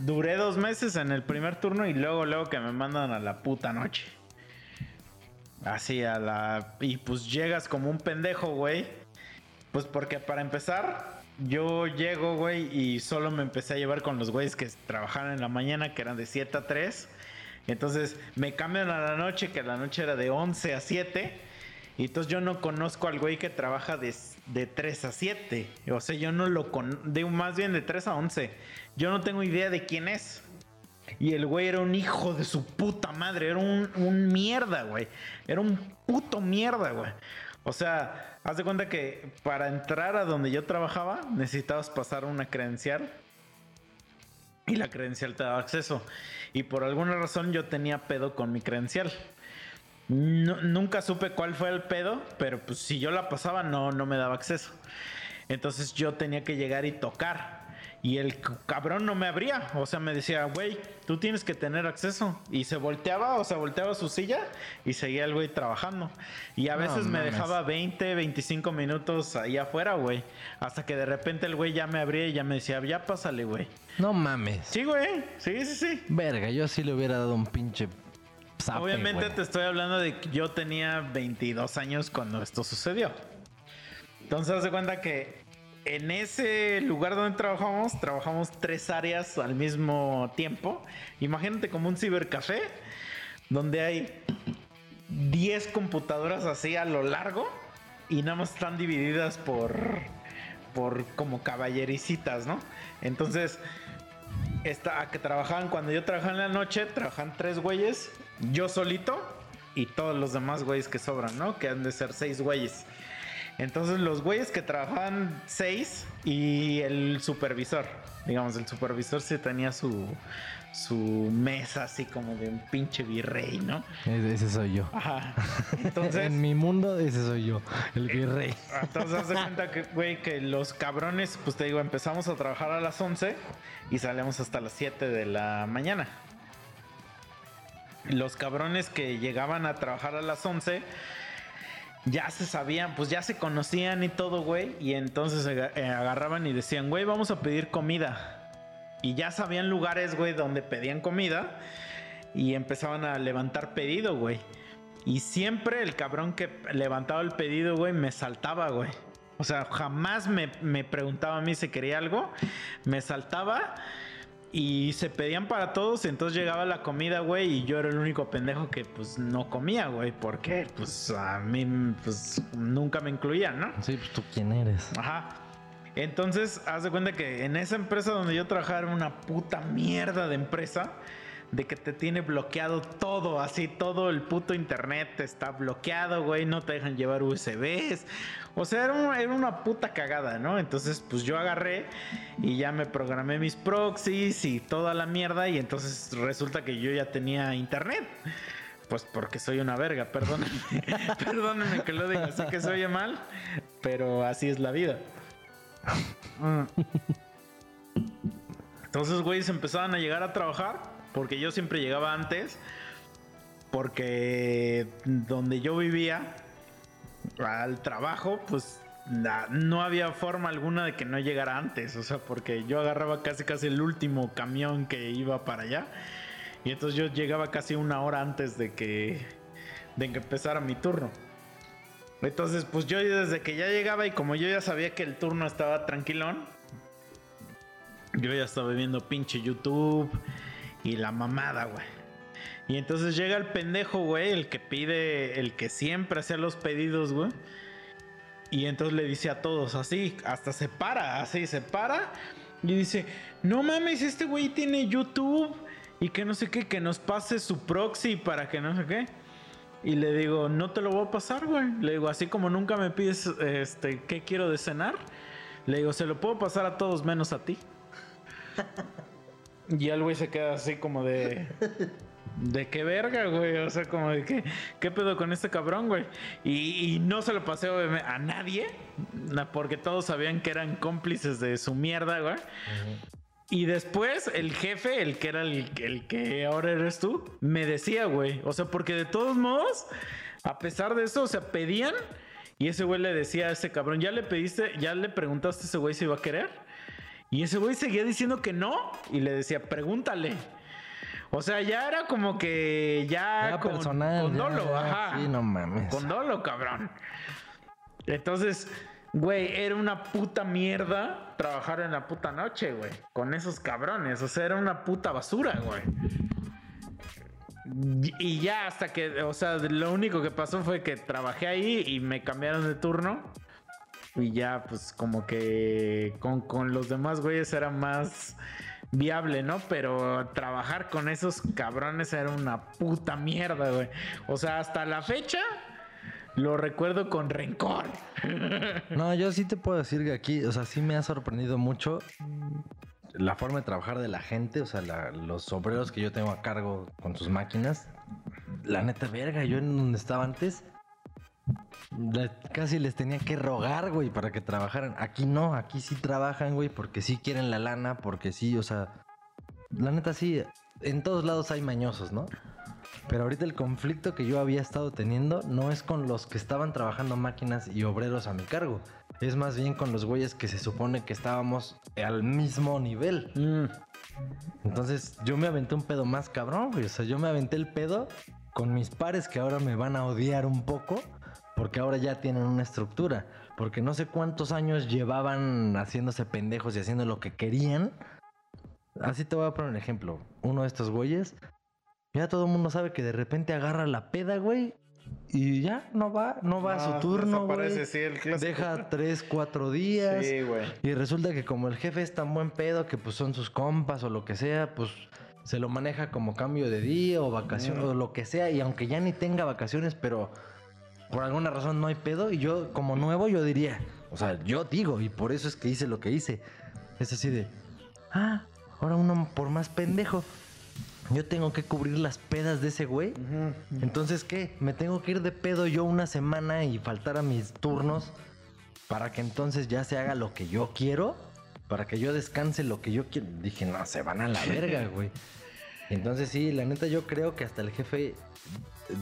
duré dos meses en el primer turno y luego, luego que me mandan a la puta noche. Así a la... Y pues llegas como un pendejo, güey. Pues porque para empezar, yo llego, güey, y solo me empecé a llevar con los güeyes que trabajaban en la mañana, que eran de 7 a 3. Entonces me cambian a la noche, que la noche era de 11 a 7. Y entonces yo no conozco al güey que trabaja de, de 3 a 7. O sea, yo no lo con de más bien de 3 a 11. Yo no tengo idea de quién es. Y el güey era un hijo de su puta madre. Era un, un mierda, güey. Era un puto mierda, güey. O sea, haz de cuenta que para entrar a donde yo trabajaba necesitabas pasar una credencial. Y la credencial te daba acceso. Y por alguna razón yo tenía pedo con mi credencial. Nunca supe cuál fue el pedo, pero pues si yo la pasaba no, no me daba acceso. Entonces yo tenía que llegar y tocar. Y el cabrón no me abría. O sea, me decía, güey, tú tienes que tener acceso. Y se volteaba, o sea, volteaba su silla y seguía el güey trabajando. Y a No veces me dejaba 20, 25 minutos ahí afuera, güey. Hasta que de repente el güey ya me abría y ya me decía, ya pásale, güey. No mames. Sí, güey. Sí, sí, sí. Verga, yo sí le hubiera dado un pinche zape, Obviamente güey. te estoy hablando de que yo tenía 22 años cuando esto sucedió. Entonces, haz de cuenta que en ese lugar donde trabajamos, trabajamos tres áreas al mismo tiempo. Imagínate como un cibercafé donde hay 10 computadoras así a lo largo y nada más están divididas por, por como caballericitas, ¿no? Entonces, esta, a que trabajaban cuando yo trabajaba en la noche, trabajan tres güeyes, yo solito y todos los demás güeyes que sobran, ¿no? Que han de ser seis güeyes. Entonces los güeyes que trabajaban seis y el supervisor, digamos, el supervisor sí tenía su, su mesa así como de un pinche virrey, ¿no? Ese, soy yo. Ajá. Entonces... en mi mundo, ese soy yo, el virrey. Entonces haz de cuenta que, güey, que los cabrones, pues te digo, empezamos a trabajar a las 11 y salíamos hasta las 7 de la mañana. Los cabrones que llegaban a trabajar a las 11 ya se sabían, pues ya se conocían y todo, güey. Y entonces eh, agarraban y decían, güey, vamos a pedir comida. Y ya sabían lugares, güey, donde pedían comida. Y empezaban a levantar pedido, güey. Y siempre el cabrón que levantaba el pedido, güey, me saltaba, güey. O sea, jamás me, me preguntaba a mí si quería algo. Me saltaba y se pedían para todos. Entonces llegaba la comida, güey, y yo era el único pendejo que, pues, no comía, güey. Porque, pues, a mí, pues, nunca me incluían, ¿no? Sí, pues tú quién eres. Ajá. Entonces, haz de cuenta que en esa empresa donde yo trabajaba era una puta mierda de empresa. De que te tiene bloqueado todo, así todo el puto internet está bloqueado, güey, no te dejan llevar USBs. O sea, era una, era una puta cagada, ¿no? Entonces, pues yo agarré y ya me programé mis proxies y toda la mierda y entonces resulta que yo ya tenía internet. Pues porque soy una verga, perdónenme. perdónenme que lo diga así que se oye mal, pero así es la vida. Entonces, güeyes empezaban a llegar a trabajar porque yo siempre llegaba antes. Porque donde yo vivía al trabajo, pues no había forma alguna de que no llegara antes. O sea, porque yo agarraba casi casi el último camión que iba para allá. Y entonces yo llegaba casi una hora antes de que, de que empezara mi turno. Entonces, pues yo desde que ya llegaba y como yo ya sabía que el turno estaba tranquilón, yo ya estaba viendo pinche YouTube y la mamada, güey. Y entonces llega el pendejo, güey, el que pide, el que siempre hacía los pedidos, güey. Y entonces le dice a todos así, hasta se para, así se para. Y dice, no mames, este güey tiene YouTube. Y que no sé qué, que nos pase su proxy para que no sé qué. Y le digo, no te lo voy a pasar, güey. Le digo, así como nunca me pides, este, qué quiero de cenar. Le digo, se lo puedo pasar a todos menos a ti. Y el güey se queda así como de... ¿De qué verga, güey? O sea, como de qué, qué pedo con este cabrón, güey. Y, y no se lo pasé a nadie, na- porque todos sabían que eran cómplices de su mierda, güey. Y después el jefe, el que era el, el que ahora eres tú, me decía, güey. O sea, porque de todos modos, a pesar de eso, o sea, pedían y ese güey le decía a ese cabrón, ya le pediste, ya le preguntaste a ese güey si iba a querer. Y ese güey seguía diciendo que no y le decía, pregúntale. O sea, ya era como que ya Ya con, personal. con dolo, ya, ajá. Sí, no mames. Con dolo, cabrón. Entonces, güey, era una puta mierda trabajar en la puta noche, güey. Con esos cabrones. O sea, era una puta basura, güey. Y- Y ya hasta que, o sea, lo único que pasó fue que trabajé ahí y me cambiaron de turno. Y ya, pues como que con, con los demás güeyes era más viable, ¿no? Pero trabajar con esos cabrones era una puta mierda, güey. O sea, hasta la fecha lo recuerdo con rencor. No, yo sí te puedo decir que aquí, o sea, sí me ha sorprendido mucho la forma de trabajar de la gente, o sea, los obreros que yo tengo a cargo con sus máquinas. La neta, verga, yo en donde estaba antes, la- casi les tenía que rogar, güey, para que trabajaran. Aquí no, aquí sí trabajan, güey, porque sí quieren la lana, porque sí, o sea, la neta sí, en todos lados hay mañosos, ¿no? Pero ahorita el conflicto que yo había estado teniendo no es con los que estaban trabajando máquinas y obreros a mi cargo. Es más bien con los güeyes que se supone que estábamos al mismo nivel. Mm. Entonces yo me aventé un pedo más cabrón, güey. O sea, yo me aventé el pedo con mis pares que ahora me van a odiar un poco. Porque ahora ya tienen una estructura. Porque no sé cuántos años llevaban haciéndose pendejos y haciendo lo que querían. Así te voy a poner un ejemplo. Uno de estos güeyes. Ya todo el mundo sabe que de repente agarra la peda, güey. Y ya no va, no va a su turno, güey. sí. Deja tres, cuatro días. Sí, güey. Y resulta que como el jefe es tan buen pedo que pues son sus compas o lo que sea, pues se lo maneja como cambio de día o vacación o lo que sea. Y aunque ya ni tenga vacaciones, pero por alguna razón no hay pedo. Y yo como nuevo yo diría, o sea, yo digo, y por eso es que hice lo que hice. Es así de, ah, ahora uno por más pendejo. Yo tengo que cubrir las pedas de ese güey. Entonces, ¿qué? ¿Me tengo que ir de pedo yo una semana y faltar a mis turnos para que entonces ya se haga lo que yo quiero? Para que yo descanse lo que yo quiero. Dije, no, se van a la verga, güey. Entonces, sí, la neta, yo creo que hasta el jefe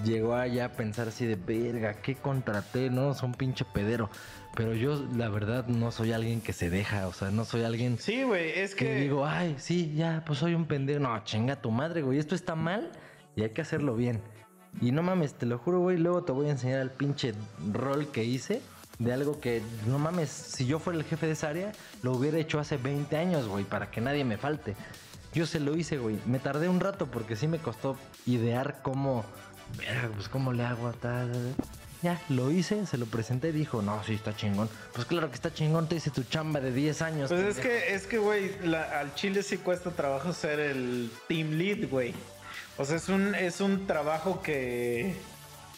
llegó allá a pensar así de verga, ¿qué contraté? No, son pinche pedero. Pero yo, la verdad, no soy alguien que se deja. O sea, no soy alguien Sí, güey, es que que. digo, ay, sí, ya, pues soy un pendejo. No, chinga tu madre, güey. Esto está mal y hay que hacerlo bien. Y no mames, te lo juro, güey. Luego te voy a enseñar el pinche rol que hice de algo que, no mames, si yo fuera el jefe de esa área, lo hubiera hecho hace 20 años, güey, para que nadie me falte. Yo se lo hice, güey. Me tardé un rato porque sí me costó idear cómo, verga, pues cómo le hago a tal. Ya, lo hice, se lo presenté y dijo, no, sí, está chingón. Pues claro que está chingón, te hice tu chamba de 10 años. Pues es pendejo". que, es que, güey, al chile sí cuesta trabajo ser el team lead, güey. O sea, es un, es un trabajo que,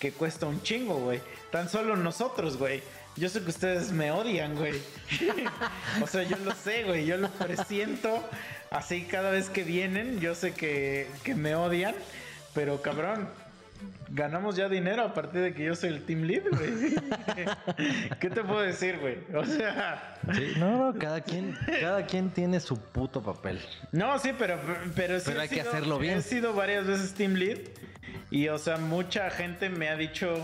que cuesta un chingo, güey. Tan solo nosotros, güey. Yo sé que ustedes me odian, güey. o sea, yo lo sé, güey. Yo lo presiento. Así cada vez que vienen, yo sé que, que me odian. Pero cabrón, ganamos ya dinero a partir de que yo soy el team lead, güey. ¿Qué te puedo decir, güey? O sea... Sí, no, no, cada quien, cada quien tiene su puto papel. No, sí, pero, pero sí Pero hay que hacerlo bien. He sido varias veces team lead y, o sea, mucha gente me ha dicho,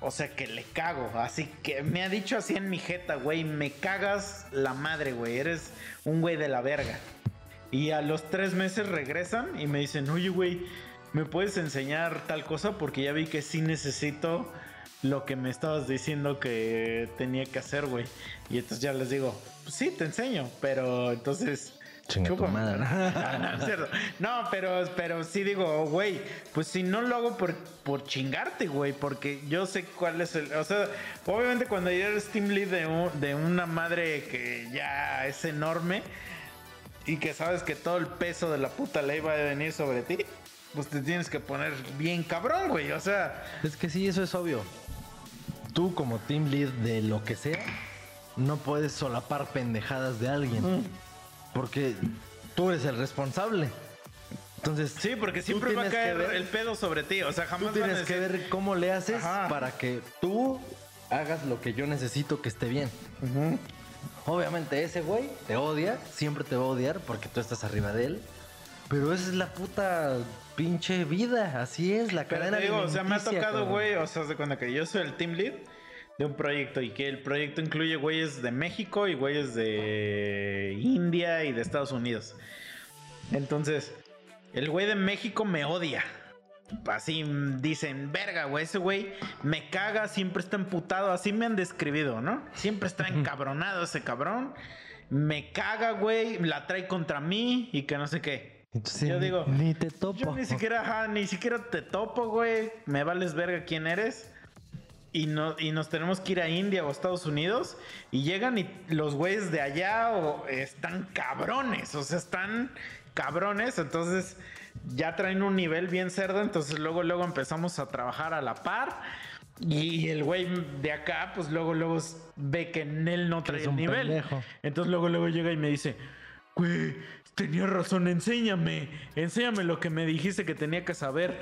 o sea, que le cago. Así que me ha dicho así en mi jeta, güey, me cagas la madre, güey, eres un güey de la verga. Y a los tres meses regresan y me dicen, oye, güey, ¿me puedes enseñar tal cosa? Porque ya vi que sí necesito lo que me estabas diciendo que tenía que hacer, güey. Y entonces ya les digo, pues sí, te enseño, pero entonces... Chinga tu madre. No, cierto. No, pero, pero sí digo, güey, pues si no lo hago por, por chingarte, güey, porque yo sé cuál es el... O sea, obviamente cuando ya eres team lead de, un- de una madre que ya es enorme y que sabes que todo el peso de la puta ley va a venir sobre ti, pues te tienes que poner bien cabrón, güey. O sea, Es que sí, eso es obvio. Tú como team lead de lo que sea, no puedes solapar pendejadas de alguien. Porque tú eres el responsable. Entonces, sí, porque tú siempre va a tienes que caer ver- el pedo sobre ti. O sea, Tú jamás van a tienes que ver cómo le haces Ajá. para que tú hagas lo que yo necesito que esté bien. Obviamente ese güey te odia, siempre te va a odiar porque tú estás arriba de él. Pero esa es la puta pinche vida, así es, la Pero cadena te digo, o sea, me ha tocado, güey, o sea, de cuenta que yo soy el team lead de un proyecto y que el proyecto incluye güeyes de México y güeyes de India y de Estados Unidos. Entonces, el güey de México me odia. Así dicen, verga, güey, ese güey me caga, siempre está emputado, así me han describido, ¿no? Siempre está encabronado ese cabrón. Me caga, güey, la trae contra mí y que no sé qué. Entonces, yo digo, ni te topo. Yo ni siquiera, ajá, ni siquiera te topo, güey. Me vales verga quién eres. Y, no, y nos tenemos que ir a India o Estados Unidos. Y llegan y los güeyes de allá o, están cabrones. O sea, están cabrones. Entonces ya traen un nivel bien cerdo. Entonces luego, luego empezamos a trabajar a la par. Y el güey de acá, pues luego, luego ve que en él no trae el nivel. pendejo. Entonces luego, luego llega y me dice, güey, tenía razón, enséñame, enséñame lo que me dijiste que tenía que saber.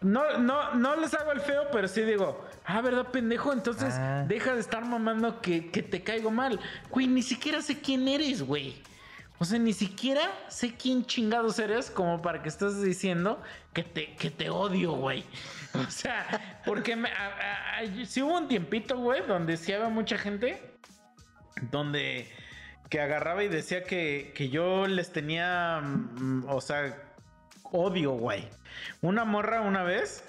No, no, no les hago el feo, pero sí digo, ah, ¿verdad, pendejo? Entonces Ah. deja de estar mamando que, que te caigo mal. Güey, ni siquiera sé quién eres, güey. O sea, ni siquiera sé quién chingados eres como para que estés diciendo que te, que te odio, güey. O sea, porque me, a- a- a- sí hubo un tiempito, güey, donde sí había mucha gente donde que agarraba y decía que, que yo les tenía, mm, o sea, odio, güey. Una morra una vez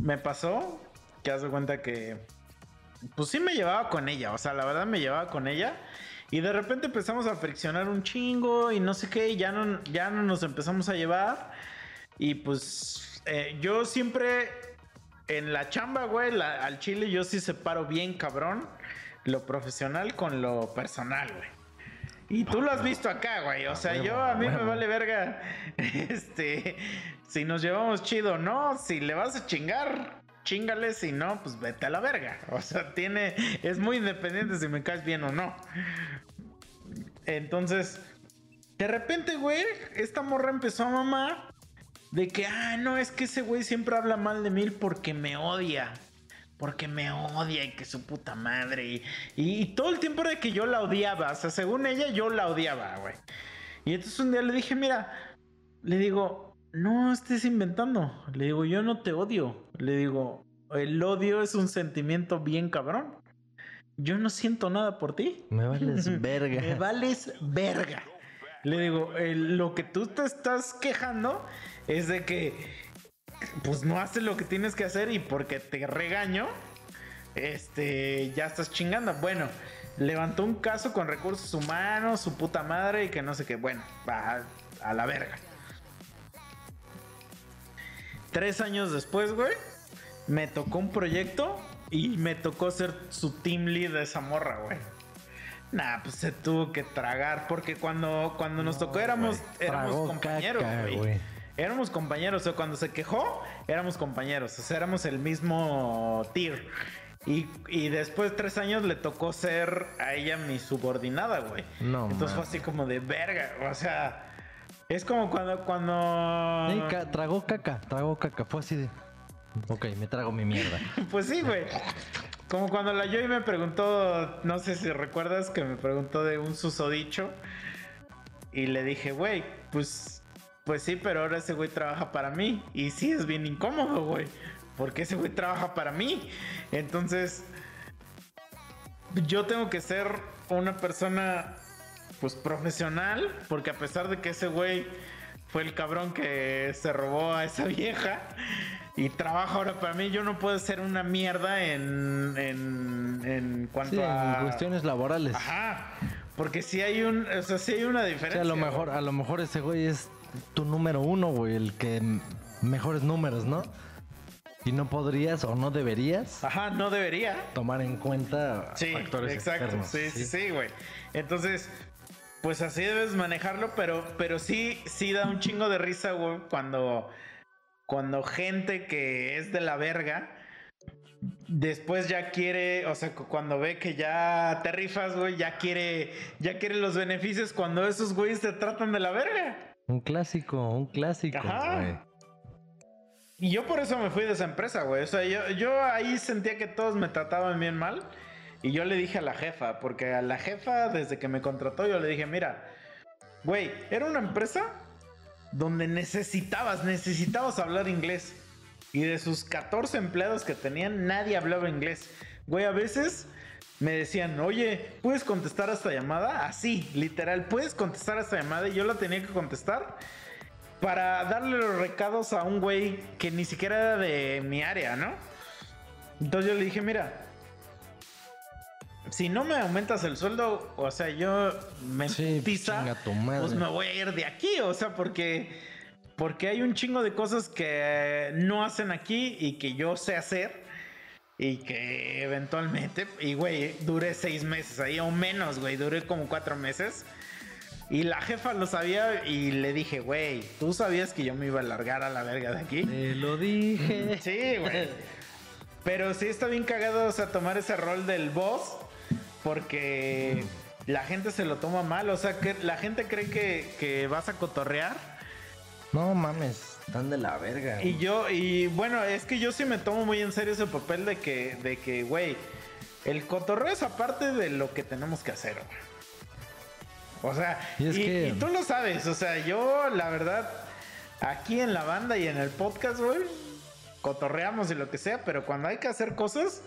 me pasó que haz de cuenta que, pues sí me llevaba con ella, o sea, la verdad me llevaba con ella. Y de repente empezamos a friccionar un chingo y no sé qué, y ya no, ya no nos empezamos a llevar. Y pues eh, yo siempre en la chamba, güey, la- al chile yo sí separo bien cabrón lo profesional con lo personal, güey. Y tú lo has visto acá, güey. O sea, yo a mí me vale verga. Este, si nos llevamos chido, no. Si le vas a chingar, chingale. Si no, pues vete a la verga. O sea, tiene, es muy independiente si me caes bien o no. Entonces, de repente, güey, esta morra empezó a mamar de que, ah, no, es que ese güey siempre habla mal de mí porque me odia. Porque me odia y que su puta madre. Y, y todo el tiempo era que yo la odiaba. O sea, según ella, yo la odiaba, güey. Y entonces un día le dije, mira, le digo, no estés inventando. Le digo, yo no te odio. Le digo, el odio es un sentimiento bien cabrón. Yo no siento nada por ti. Me vales verga. Me vales verga. Le digo, lo que tú te estás quejando es de que pues no haces lo que tienes que hacer y porque te regaño, este, ya estás chingando. Bueno, levantó un caso con recursos humanos, su puta madre y que no sé qué. Bueno, va a, a la verga. Tres años después, güey, me tocó un proyecto y me tocó ser su team lead de esa morra, güey. Nah, pues se tuvo que tragar porque cuando, cuando nos tocó éramos, éramos compañeros, güey. Éramos compañeros, o sea, cuando se quejó, éramos compañeros, o sea, éramos el mismo tier. Y, y después de tres años le tocó ser a ella mi subordinada, güey. No, Entonces fue así como de verga, o sea, es como cuando, cuando... Ca- tragó caca, tragó caca. Fue así de. Ok, me trago mi mierda. Pues sí, güey. Como cuando la Joy me preguntó, no sé si recuerdas que me preguntó de un susodicho. Y le dije, güey, pues, pues sí, pero ahora ese güey trabaja para mí. Y sí, es bien incómodo, güey. Porque ese güey trabaja para mí. Entonces, yo tengo que ser una persona, pues, profesional. Porque a pesar de que ese güey fue el cabrón que se robó a esa vieja y trabaja ahora para mí, yo no puedo ser una mierda en, en, en cuanto Sí, a... en cuestiones laborales. Ajá. Porque si hay un, o sea, sí hay una O diferencia. sea, a lo mejor, a lo mejor ese güey es tu número uno, güey, el que mejores números, ¿no? Y no podrías o no deberías Ajá, no debería. tomar en cuenta Sí, factores exacto. externos. Sí, sí, sí, güey. Entonces, pues así debes manejarlo, pero, pero sí, sí da un chingo de risa, güey, cuando, cuando gente que es de la verga. Después ya quiere, o sea, cu- cuando ve que ya te rifas, güey, ya quiere, ya quiere los beneficios cuando esos güeyes te tratan de la verga. Un clásico, un clásico, Ajá. Y yo por eso me fui de esa empresa, güey. O sea, yo, yo ahí sentía que todos me trataban bien mal. Y yo le dije a la jefa, porque a la jefa, desde que me contrató, yo le dije, mira, güey, era una empresa donde necesitabas, necesitabas hablar inglés. Y de sus 14 empleados que tenían, nadie hablaba inglés. Güey, a veces me decían, oye, ¿puedes contestar a esta llamada? Así, literal, ¿puedes contestar a esta llamada? Y yo la tenía que contestar para darle los recados a un güey que ni siquiera era de mi área, ¿no? Entonces yo le dije, mira, si no me aumentas el sueldo, o sea, yo me Sí, tiza, tu madre. pues me voy a ir de aquí, o sea, porque porque hay un chingo de cosas que no hacen aquí y que yo sé hacer y que eventualmente, y güey, duré seis meses ahí o menos, güey, duré como cuatro meses. Y la jefa lo sabía y le dije, güey, ¿tú sabías que yo me iba a largar a la verga de aquí? Te lo dije. Sí, güey. Pero sí está bien cagado, o sea, tomar ese rol del boss, porque la gente se lo toma mal, o sea, que la gente cree que, que vas a cotorrear. No mames, están de la verga. Y yo, y bueno, es que yo sí me tomo muy en serio ese papel de que, de que, güey, el cotorreo es aparte de lo que tenemos que hacer, güey. O sea, Y y, es que- y tú lo sabes, o sea, yo, la verdad, aquí en la banda y en el podcast, güey, cotorreamos y lo que sea, pero cuando hay que hacer cosas,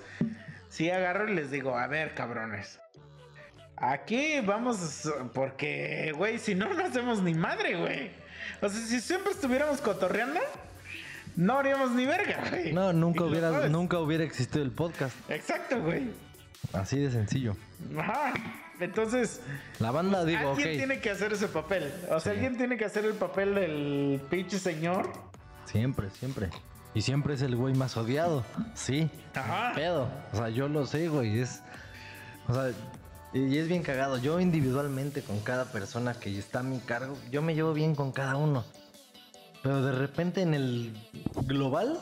sí agarro y les digo, a ver, cabrones. Aquí vamos, porque, güey, si no, no hacemos ni madre, güey. O sea, si siempre estuviéramos cotorreando, no haríamos ni verga, güey. No, nunca hubiera, nunca hubiera existido el podcast. Exacto, güey. Así de sencillo. Ajá. Entonces, La banda, digo, ok. alguien tiene que hacer ese papel. O sea, alguien tiene que hacer el papel del pinche señor. Siempre, siempre. Y siempre es el güey más odiado. Sí. Ajá. Pedo. O sea, yo lo sé, güey. Es. O sea, y es bien cagado. Yo individualmente con cada persona que está a mi cargo, yo me llevo bien con cada uno. Pero de repente en el global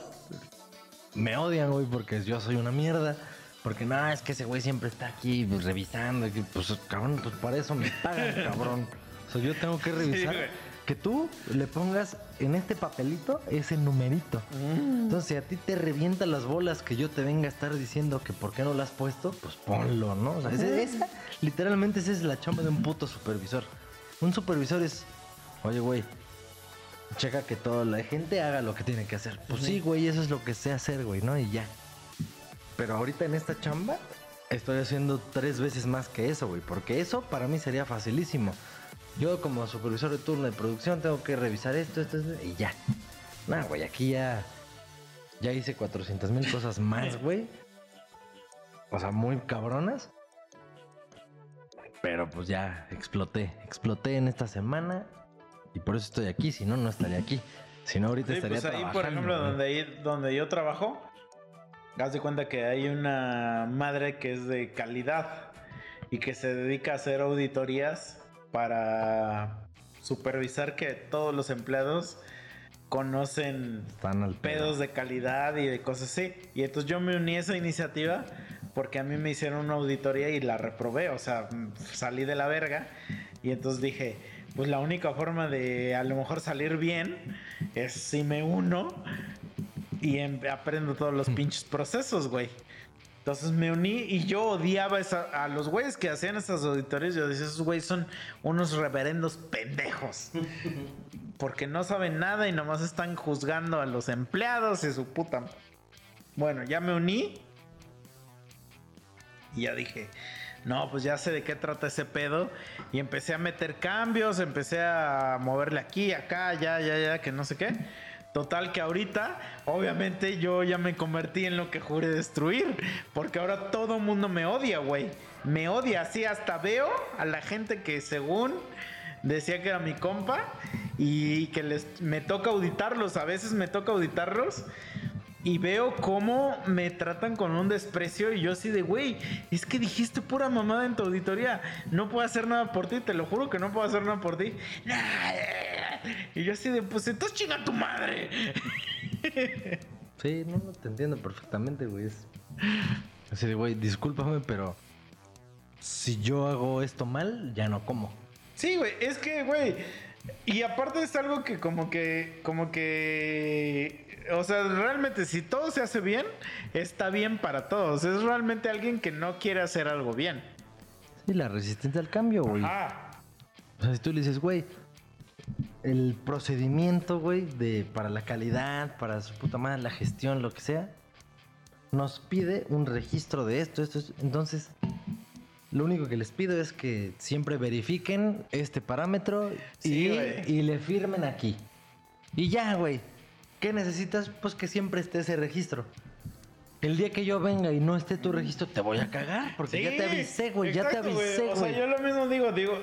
me odian, güey, porque yo soy una mierda. Porque no, es que ese güey siempre está aquí pues, revisando. y Pues cabrón, pues para eso me pagan, cabrón. O sea, yo tengo que revisar. güey. que tú le pongas en este papelito ese numerito. Entonces, si a ti te revienta las bolas que yo te venga a estar diciendo que por qué no lo has puesto, pues ponlo, ¿no? O sea, esa, literalmente esa es la chamba de un puto supervisor. Un supervisor es, oye, güey, checa que toda la gente haga lo que tiene que hacer. Pues sí, güey, eso es lo que sé hacer, güey, ¿no? Y ya. Pero ahorita en esta chamba estoy haciendo tres veces más que eso, güey. Porque eso para mí sería facilísimo. Yo como supervisor de turno de producción tengo que revisar esto, esto, esto y ya. Nah, güey, aquí ya... Ya hice 400 mil cosas más, güey. O sea, muy cabronas. Pero pues ya exploté. Exploté en esta semana. Y por eso estoy aquí. Si no, no estaría aquí. Si no, ahorita Sí, estaría pues ahí, por trabajando, ejemplo, güey. donde, ahí- donde yo trabajo, haz de cuenta que hay una madre que es de calidad y que se dedica a hacer auditorías para supervisar que todos los empleados conocen pedos de calidad y de cosas así. Y entonces yo me uní a esa iniciativa porque a mí me hicieron una auditoría y la reprobé, o sea, salí de la verga. Y entonces dije, pues la única forma de a lo mejor salir bien es si me uno y em- aprendo todos los pinches procesos, güey. Entonces me uní y yo odiaba esa- a los güeyes que hacían esas auditorías. Yo decía, esos güeyes son unos reverendos pendejos. Porque no saben nada y nomás están juzgando a los empleados y su puta. Bueno, ya me uní. Y ya dije, no, pues ya sé de qué trata ese pedo. Y empecé a meter cambios, empecé a moverle aquí, acá, ya, ya, ya, que no sé qué. Total que ahorita, obviamente yo ya me convertí en lo que juré destruir. Porque ahora todo mundo me odia, güey. Me odia, así hasta veo a la gente que según decía que era mi compa y que les me toca auditarlos. A veces me toca auditarlos y veo cómo me tratan con un desprecio y yo así de, güey, es que dijiste pura mamada en tu auditoría, no puedo hacer nada por ti, te lo juro que no puedo hacer nada por ti. Y yo así de, pues entonces chinga tu madre. Sí, no, no, te entiendo perfectamente, güey. Es... Así de, güey, discúlpame, pero si yo hago esto mal, ya no como. Sí, güey, es que, güey, Y aparte es algo que como que, como que, o sea, realmente si todo se hace bien, está bien para todos. Es realmente alguien que no quiere hacer algo bien. Sí, la resistencia al cambio, güey. Ah, O sea, si tú le dices, güey, el procedimiento, güey, de para la calidad, para su puta madre, la gestión, lo que sea, nos pide un registro de esto, esto, esto. Entonces, lo único que les pido es que siempre verifiquen este parámetro Sí, y, y le firmen aquí. Y ya, güey. ¿Qué necesitas? Pues que siempre esté ese registro. El día que yo venga y no esté tu registro, te voy a cagar. Porque ya te avisé, güey. Ya te avisé, O sea, güey. yo lo mismo digo, digo,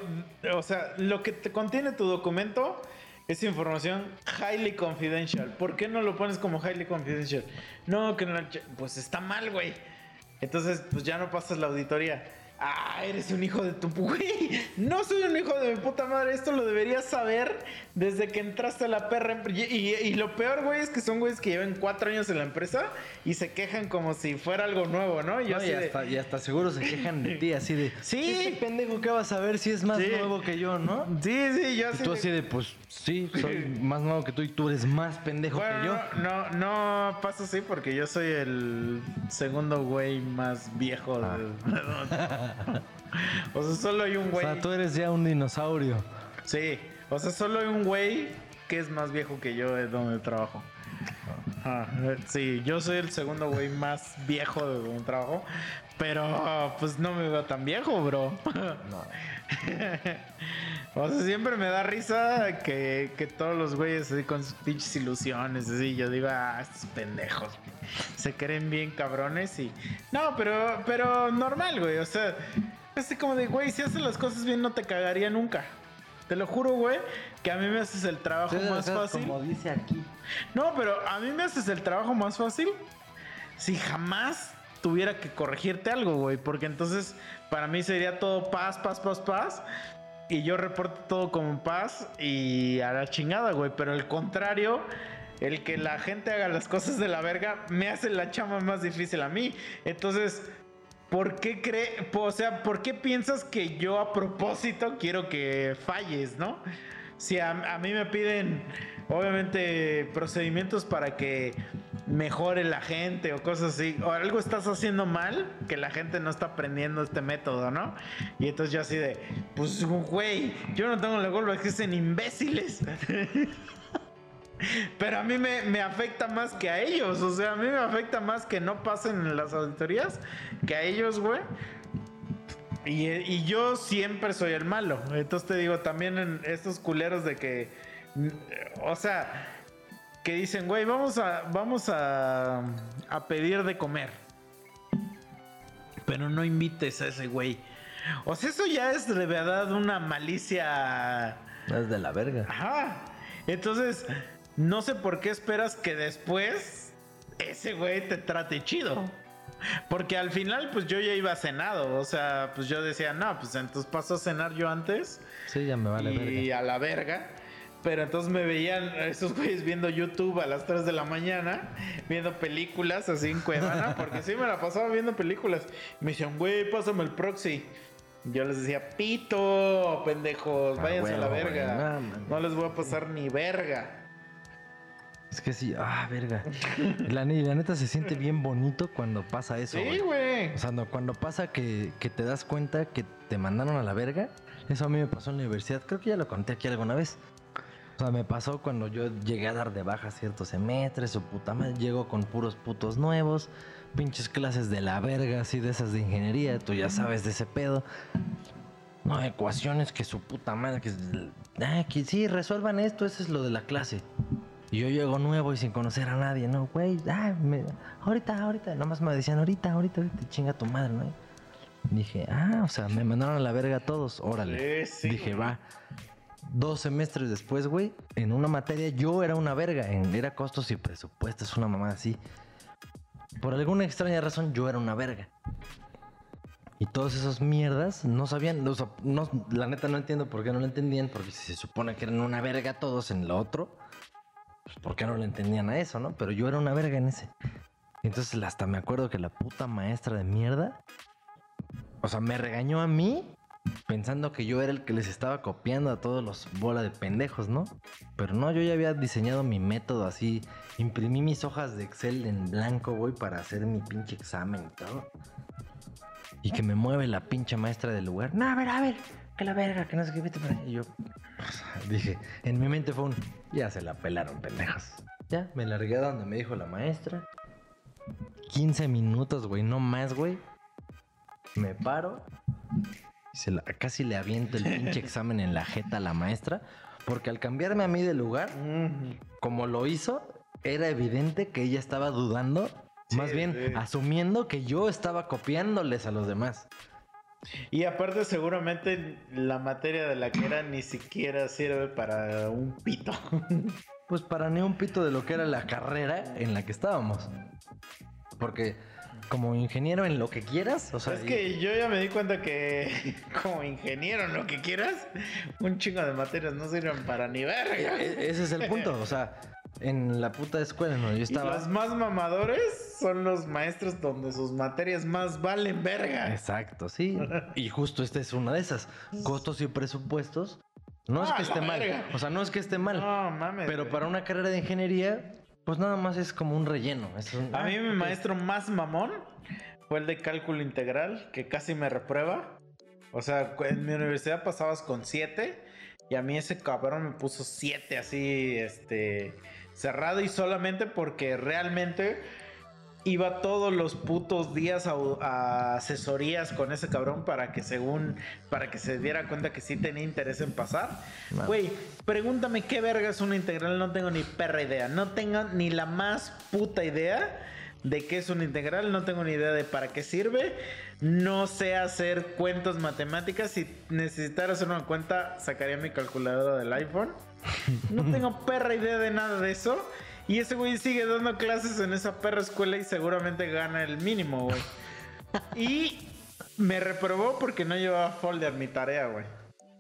o sea, lo que te contiene tu documento es información highly confidential. ¿Por qué no lo pones como highly confidential? No, que no, pues está mal, güey. Entonces, pues ya no pasas la auditoría. Ah, eres un hijo de tu güey. No soy un hijo de mi puta madre. Esto lo deberías saber desde que entraste a la perra. em- Y, y- y lo peor, güey, es que son güeyes que llevan cuatro años en la empresa y se quejan como si fuera algo nuevo, ¿no? Y No, y, de- hasta, y hasta seguro se quejan de ti, así de. Sí. Este pendejo, ¿qué vas a ver si es más Sí. nuevo que yo, no? Sí, sí, yo Y así. tú de- así de, pues sí, soy más nuevo que tú y tú eres más pendejo Bueno, que yo. no, no, no pasa así porque yo soy el segundo güey más viejo. de- o sea, solo hay un O güey. sea, tú eres ya un dinosaurio. Sí, o sea, solo hay un güey que es más viejo que yo de donde trabajo. Ah, sí, yo soy el segundo güey más viejo de donde trabajo. Pero pues no me veo tan viejo, bro. No. O sea, siempre me da risa que, que todos los güeyes así con sus pinches ilusiones, así, yo digo, ah, estos pendejos, se creen bien cabrones y... No, pero, pero normal, güey, o sea, así como de, güey, si haces las cosas bien no te cagaría nunca. Te lo juro, güey, que a mí me haces el trabajo o más sea, fácil. Como dice aquí. No, pero a mí me haces el trabajo más fácil si jamás tuviera que corregirte algo, güey. Porque entonces para mí sería todo paz, paz, paz, paz. Y yo reporto todo como paz y a la chingada, güey. Pero el contrario, el que la gente haga las cosas de la verga, me hace la chama más difícil a mí. Entonces, ¿por qué cree, o sea, por qué piensas que yo a propósito quiero que falles, no? Si a, a mí me piden, obviamente, procedimientos para que mejore la gente o cosas así, o algo estás haciendo mal que la gente no está aprendiendo este método, ¿no? Y entonces yo así de, pues, güey, yo no tengo la culpa, es que son imbéciles. Pero a mí me, afecta más que a ellos. O sea, a mí me afecta más que no pasen en las auditorías que a ellos, güey. Y, y yo siempre soy el malo. Entonces te digo, también en estos culeros de que. O sea, que dicen, güey, vamos a. Vamos a. a pedir de comer. Pero no invites a ese güey. O sea, eso ya es de verdad una malicia. Es de la verga. Ajá. Entonces, no sé por qué esperas que después ese güey te trate chido. Porque al final, pues yo ya iba cenado. O sea, pues yo decía, no, pues entonces paso a cenar yo antes. Sí, ya me vale y verga. a la verga. Pero entonces me veían esos güeyes viendo YouTube a las 3 de la mañana, viendo películas así en Cuevana, porque sí me la pasaba viendo películas. Me decían, güey, pásame el proxy. Yo les decía, pito, pendejos, Ah, váyanse a la verga. no, les voy a pasar ni verga. Es que sí, ah, verga. La, la neta se siente bien bonito cuando pasa eso. Sí, güey. güey. O sea, no, cuando pasa que, que te das cuenta que te mandaron a la verga, eso a mí me pasó en la universidad. Creo que ya lo conté aquí alguna vez. O sea, me pasó cuando yo llegué a dar de baja ciertos semestres o puta madre, llego con puros putos nuevos, pinches clases de la verga, así de esas de ingeniería, tú ya sabes de ese pedo. No, ecuaciones que su puta madre, que, ah, que sí, resuelvan esto, eso es lo de la clase. Y yo llego nuevo y sin conocer a nadie, no, güey, ah, me- ahorita, ahorita, nomás me decían, ahorita, ahorita, ahorita, chinga tu madre, ¿no? Dije, ah, o sea, me mandaron a la verga a todos, órale. Sí, sí, Dije, va. Dos semestres después, güey, en una materia yo era una verga, en, era costos y presupuestos, una mamá así. Por alguna extraña razón yo era una verga. Y todos esos mierdas no sabían, o sea, no, la neta no entiendo por qué no lo entendían, porque si se supone que eran una verga todos en lo otro, pues ¿por qué no lo entendían a eso, no? Pero yo era una verga en ese. Entonces hasta me acuerdo que la puta maestra de mierda, o sea, me regañó a mí pensando que yo era el que les estaba copiando a todos los bola de pendejos, ¿no? Pero no, yo ya había diseñado mi método así, imprimí mis hojas de Excel en blanco, güey, para hacer mi pinche examen y todo. Y que me mueve la pinche maestra del lugar. No, a ver, a ver, que la verga, que no sé qué, vete. Y yo dije, en mi mente fue un, ya se la pelaron, pendejos. Ya, me largué a donde me dijo la maestra. 15 minutos, güey, no más, güey. Me paro. Y se la- casi le aviento el pinche examen en la jeta a la maestra. Porque al cambiarme a mí de lugar, como lo hizo, era evidente que ella estaba dudando. más bien, sí. asumiendo que yo estaba copiándoles a los demás. Y aparte seguramente la materia de la que era ni siquiera sirve para un pito. Pues para ni un pito de lo que era la carrera en la que estábamos. Porque como ingeniero en lo que quieras, o sea, es que yo ya me di cuenta que como ingeniero en lo que quieras, un chingo de materias no sirven para ni verga. e- ese es el punto. O sea, en la puta escuela donde yo Y estaba. los más mamadores son los maestros donde sus materias más valen verga. Exacto, sí. Y justo esta es una de esas. Costos y presupuestos. No es Ah, que la esté mal. verga. O sea, no es que esté mal. No mames. pero para una carrera de ingeniería, pues nada más es como un relleno. Es un- A mí ah, mi maestro más mamón fue el de cálculo integral, que casi me reprueba. O sea, en mi universidad pasabas con 7 y a mí ese cabrón me puso 7 así, este, cerrado y solamente porque realmente iba todos los putos días a, a asesorías con ese cabrón para que según, para que se diera cuenta que sí tenía interés en pasar. Güey, pregúntame qué verga es una integral, no tengo ni perra idea. No tengo ni la más puta idea de qué es una integral, no tengo ni idea de para qué sirve. No sé hacer cuentas matemáticas. Si necesitara hacer una cuenta, sacaría mi calculadora del iPhone. No tengo perra idea de nada de eso. Y ese güey sigue dando clases en esa perra escuela y seguramente gana el mínimo, güey. Y me reprobó porque no llevaba folder mi tarea, güey.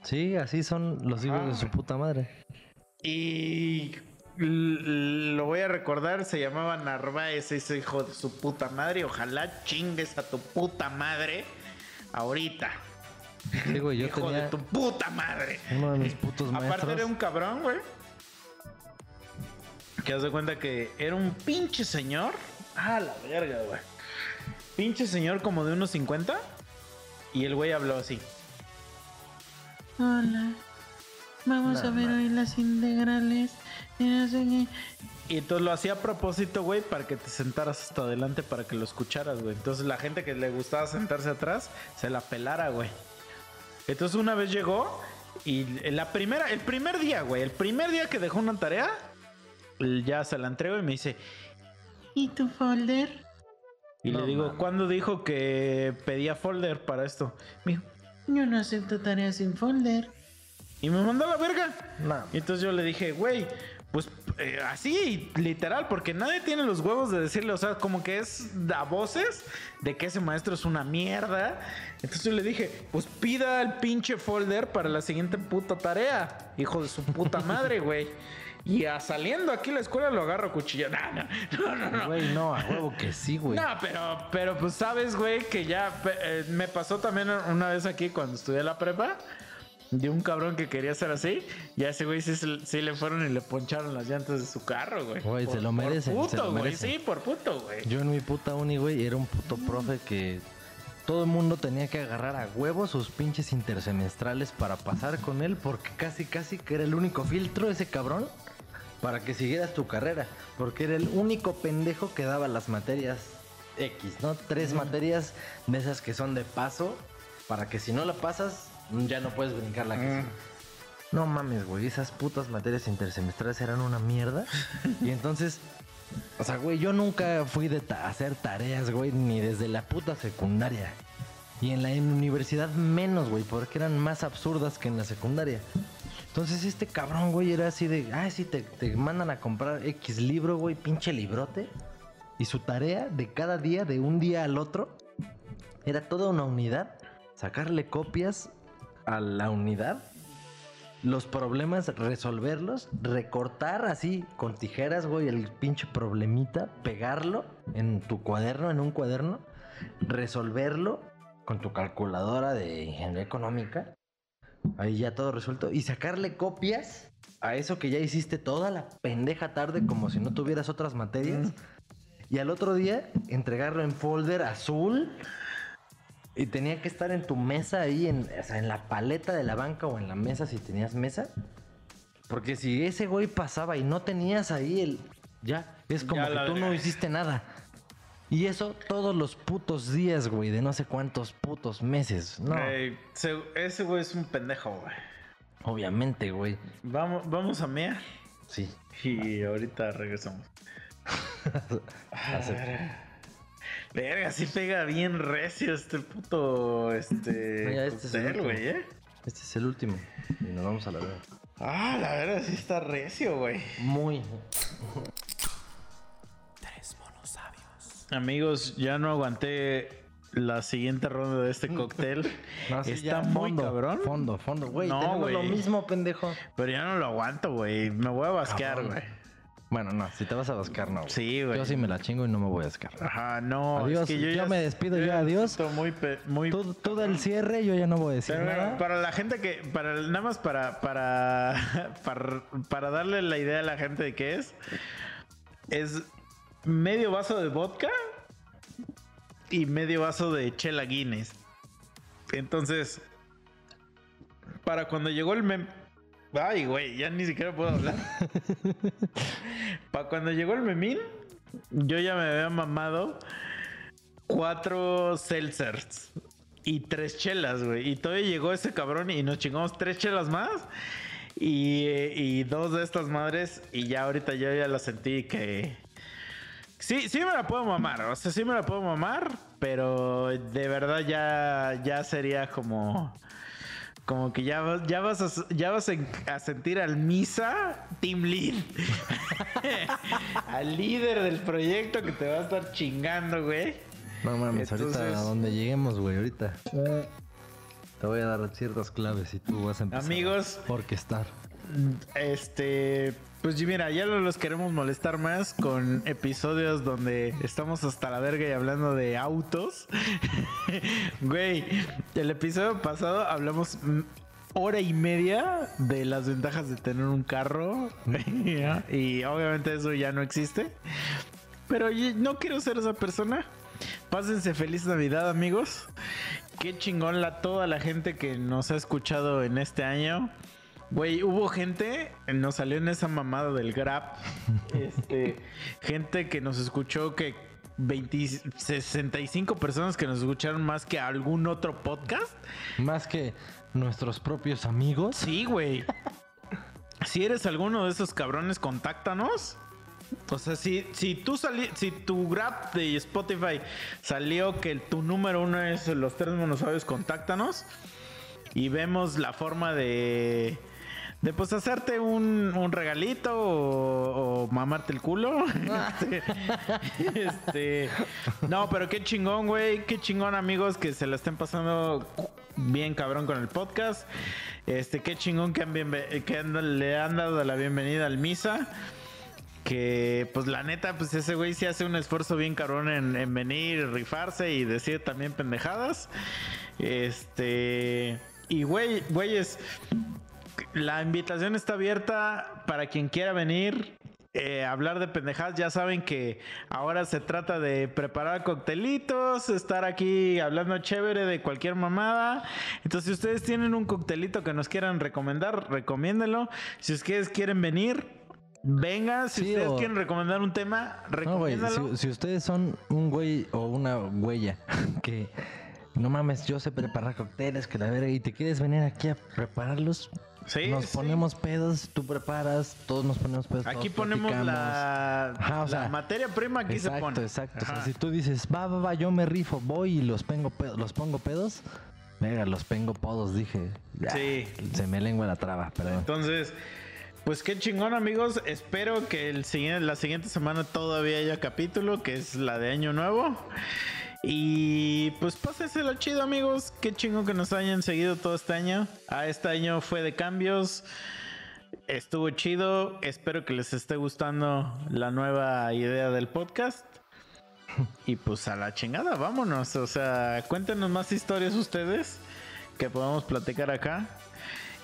Sí, así son los hijos Ah. de su puta madre. Y lo voy a recordar, se llamaba Narváez, ese hijo de su puta madre. Ojalá chingues a tu puta madre ahorita. Sí, güey, yo hijo tenía de tu puta madre. uno de mis putos Aparte maestros. era un cabrón, güey. Que haz de cuenta que era un pinche señor. Ah, la verga, güey. Pinche señor como de unos 50. Y el güey habló así. Hola. Vamos No, a ver hoy las integrales. Y no sé qué. Y entonces lo hacía a propósito, güey, para que te sentaras hasta adelante para que lo escucharas, güey. Entonces la gente que le gustaba sentarse atrás se la pelara, güey. Entonces una vez llegó y la primera, el primer día, güey, el primer día que dejó una tarea, ya se la entrego y me dice, ¿y tu folder? Y No le digo. ¿cuándo dijo que pedía folder para esto? Me dijo, yo no acepto tareas sin folder. Y me mandó a la verga. No. Y entonces yo le dije, güey, pues eh, así, literal, porque nadie tiene los huevos de decirle, o sea, como que es a voces de que ese maestro es una mierda. Entonces yo le dije, pues pida el pinche folder para la siguiente puta tarea, hijo de su puta madre, güey. Y a saliendo aquí a la escuela lo agarro cuchillo. No, no, no, no. Güey, no, a huevo que sí, güey. No, pero, pero pues sabes, güey, que ya eh, me pasó también una vez aquí cuando estudié la prepa. De un cabrón que quería ser así. Y a ese güey sí, sí le fueron y le poncharon las llantas de su carro, güey. Güey, se lo merecen, Por puto, güey. Sí, por puto, güey. Yo en mi puta uni, güey, era un puto profe que todo el mundo tenía que agarrar a huevo sus pinches intersemestrales para pasar con él, porque casi, casi que era el único filtro ese cabrón para que siguieras tu carrera, porque era el único pendejo que daba las materias X, ¿no? Tres materias de esas que son de paso, para que si no la pasas, ya no puedes brincar la que sigue. No mames, güey, esas putas materias intersemestrales eran una mierda. y entonces, o sea, güey, yo nunca fui de ta- hacer tareas, güey, ni desde la puta secundaria. Y en la en universidad menos, güey, porque eran más absurdas que en la secundaria. Entonces este cabrón, güey, era así de, ah, sí, te, te mandan a comprar X libro, güey, pinche librote. Y su tarea de cada día, de un día al otro, era toda una unidad, sacarle copias a la unidad, los problemas, resolverlos, recortar así con tijeras, güey, el pinche problemita, pegarlo en tu cuaderno, en un cuaderno, resolverlo, con tu calculadora de ingeniería económica, ahí ya todo resuelto, y sacarle copias a eso que ya hiciste toda la pendeja tarde como si no tuvieras otras materias, y al otro día entregarlo en folder azul. Y tenía que estar en tu mesa ahí, en, o sea, en la paleta de la banca o en la mesa si tenías mesa. Porque si ese güey pasaba y no tenías ahí el... Ya, es como Ya que tú no hiciste nada. Y eso todos los putos días, güey, de no sé cuántos putos meses. No, ese güey es un pendejo, güey. obviamente, güey. Vamos, vamos a mear Sí. y ahorita regresamos. Verga, sí pega bien recio este puto este Mira, este es el cóctel, último. güey, ¿eh? Este es el último. Y nos vamos a la verga. Ah, la verdad sí está recio, güey. Muy. Amigos, ya no aguanté la siguiente ronda de este cóctel. No, sí, está ya, muy fondo, cabrón. Fondo, fondo. Güey, No, tenemos lo mismo, pendejo. Pero ya no lo aguanto, güey. Me voy a basquear, güey. Bueno, no, si te vas a buscar, no. Sí, güey. Yo sí me la chingo y no me voy a buscar. Ajá, no. Adiós, es que yo yo ya me despido yo adiós. Muy, muy Tú, tú del cierre, yo ya no voy a decir Pero nada. para la gente que, para nada más para, para, para, para darle la idea a la gente de qué es, es medio vaso de vodka y medio vaso de chela Guinness. Entonces, para cuando llegó el mem... Ay, güey, ya ni siquiera puedo hablar. para cuando llegó el memín, yo ya me había mamado cuatro seltzers y tres chelas, güey. Y todavía llegó ese cabrón y nos chingamos tres chelas más. Y, y dos de estas madres. Y ya ahorita yo ya la sentí que. Sí, sí me la puedo mamar. O sea, sí me la puedo mamar. Pero de verdad ya, ya sería como. Como que ya, vas- ya vas, a, ya vas a sentir al Misa Team Lead. al líder del proyecto que te va a estar chingando, güey. No mames, ahorita Entonces- a donde lleguemos, güey, ahorita. Te voy a dar ciertas claves y tú vas a empezar Amigos. a orquestar. Este, pues mira, ya no los queremos molestar más con episodios donde estamos hasta la verga y hablando de autos. Güey, el episodio pasado hablamos hora y media de las ventajas de tener un carro y obviamente eso ya no existe. Pero no quiero ser esa persona. Pásense feliz Navidad, amigos. Qué chingón la toda la gente que nos ha escuchado en este año. Güey, hubo gente, nos salió en esa mamada del Grab. Este, gente que nos escuchó que 20 65 personas que nos escucharon más que algún otro podcast. Más que nuestros propios amigos. Sí, güey. Si eres alguno de esos cabrones, contáctanos. O sea, si, si tú salí, si tu Grab de Spotify salió que tu número uno es los tres monosaurios, contáctanos. Y vemos la forma de. De pues hacerte un, un regalito o, mamarte el culo. este, este, no, pero qué chingón, güey. Qué chingón, amigos, que se la estén pasando bien cabrón con el podcast. Este, qué chingón que, han que le han dado la bienvenida al Misa. Que pues la neta, pues ese güey sí hace un esfuerzo bien cabrón en, en venir, rifarse y decir también pendejadas. Este. Y güey, güeyes, la invitación está abierta para quien quiera venir. eh, hablar de pendejadas, ya saben que ahora se trata de preparar coctelitos, estar aquí hablando chévere de cualquier mamada. Entonces, si ustedes tienen un coctelito que nos quieran recomendar, recomiéndenlo. Si ustedes quieren venir, vengan. Si Sí, ustedes o- quieren recomendar un tema, No, güey, recomiéndenlo. si, si ustedes son un güey o una huella que no mames, yo sé preparar cócteles, que la verga, y te quieres venir aquí a prepararlos, Sí, nos sí. ponemos pedos, tú preparas, todos nos ponemos pedos. Aquí ponemos la, Ajá, o la sea, materia prima, aquí exacto, se pone. exacto. O sea, Ajá. si tú dices, va, va, va, yo me rifo, voy y los pongo pedos, los pongo pedos, venga, los pongo podos, dije. Ya, Sí. Se me lengua la traba, perdón. Entonces, pues qué chingón, amigos. Espero que el siguiente, la siguiente semana todavía haya capítulo, que es la de Año Nuevo. Y pues pásenselo chido, amigos. Qué chingón que nos hayan seguido todo este año. A este año fue de cambios. Estuvo chido. Espero que les esté gustando la nueva idea del podcast. Y pues a la chingada, vámonos. O sea, cuéntenos más historias ustedes que podamos platicar acá.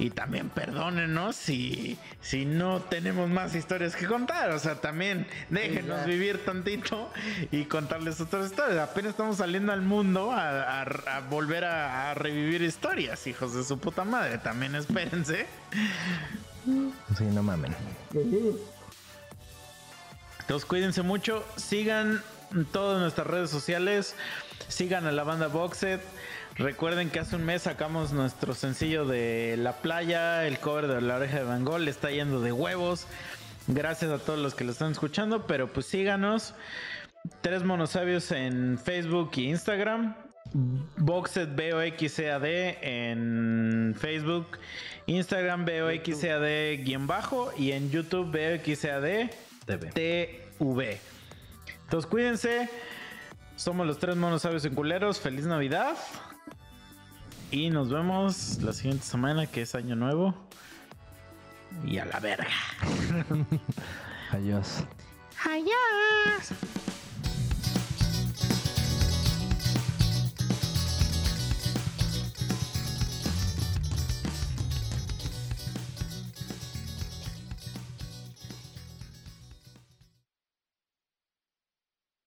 Y también perdónenos si, si no tenemos más historias que contar. O sea, también déjenos vivir tantito y contarles otras historias. Apenas estamos saliendo al mundo a, a- a volver a, a revivir historias, hijos de su puta madre. También espérense. Sí, no mamen. Entonces cuídense mucho, sigan todas nuestras redes sociales, sigan a la banda Boxet. Recuerden que hace un mes sacamos nuestro sencillo de La Playa, el cover de La Oreja de Van Gogh, le está yendo de huevos. Gracias a todos los que lo están escuchando, pero pues síganos. Tres monosabios en Facebook y Instagram. Boxet BOXCAD en Facebook, Instagram BOXCAD guion bajo y en YouTube BOXCAD TV. TV. Entonces cuídense. Somos los tres monos sabios en culeros. Feliz Navidad. Y nos vemos la siguiente semana, que es Año Nuevo. Y a la verga. Adiós. Adiós.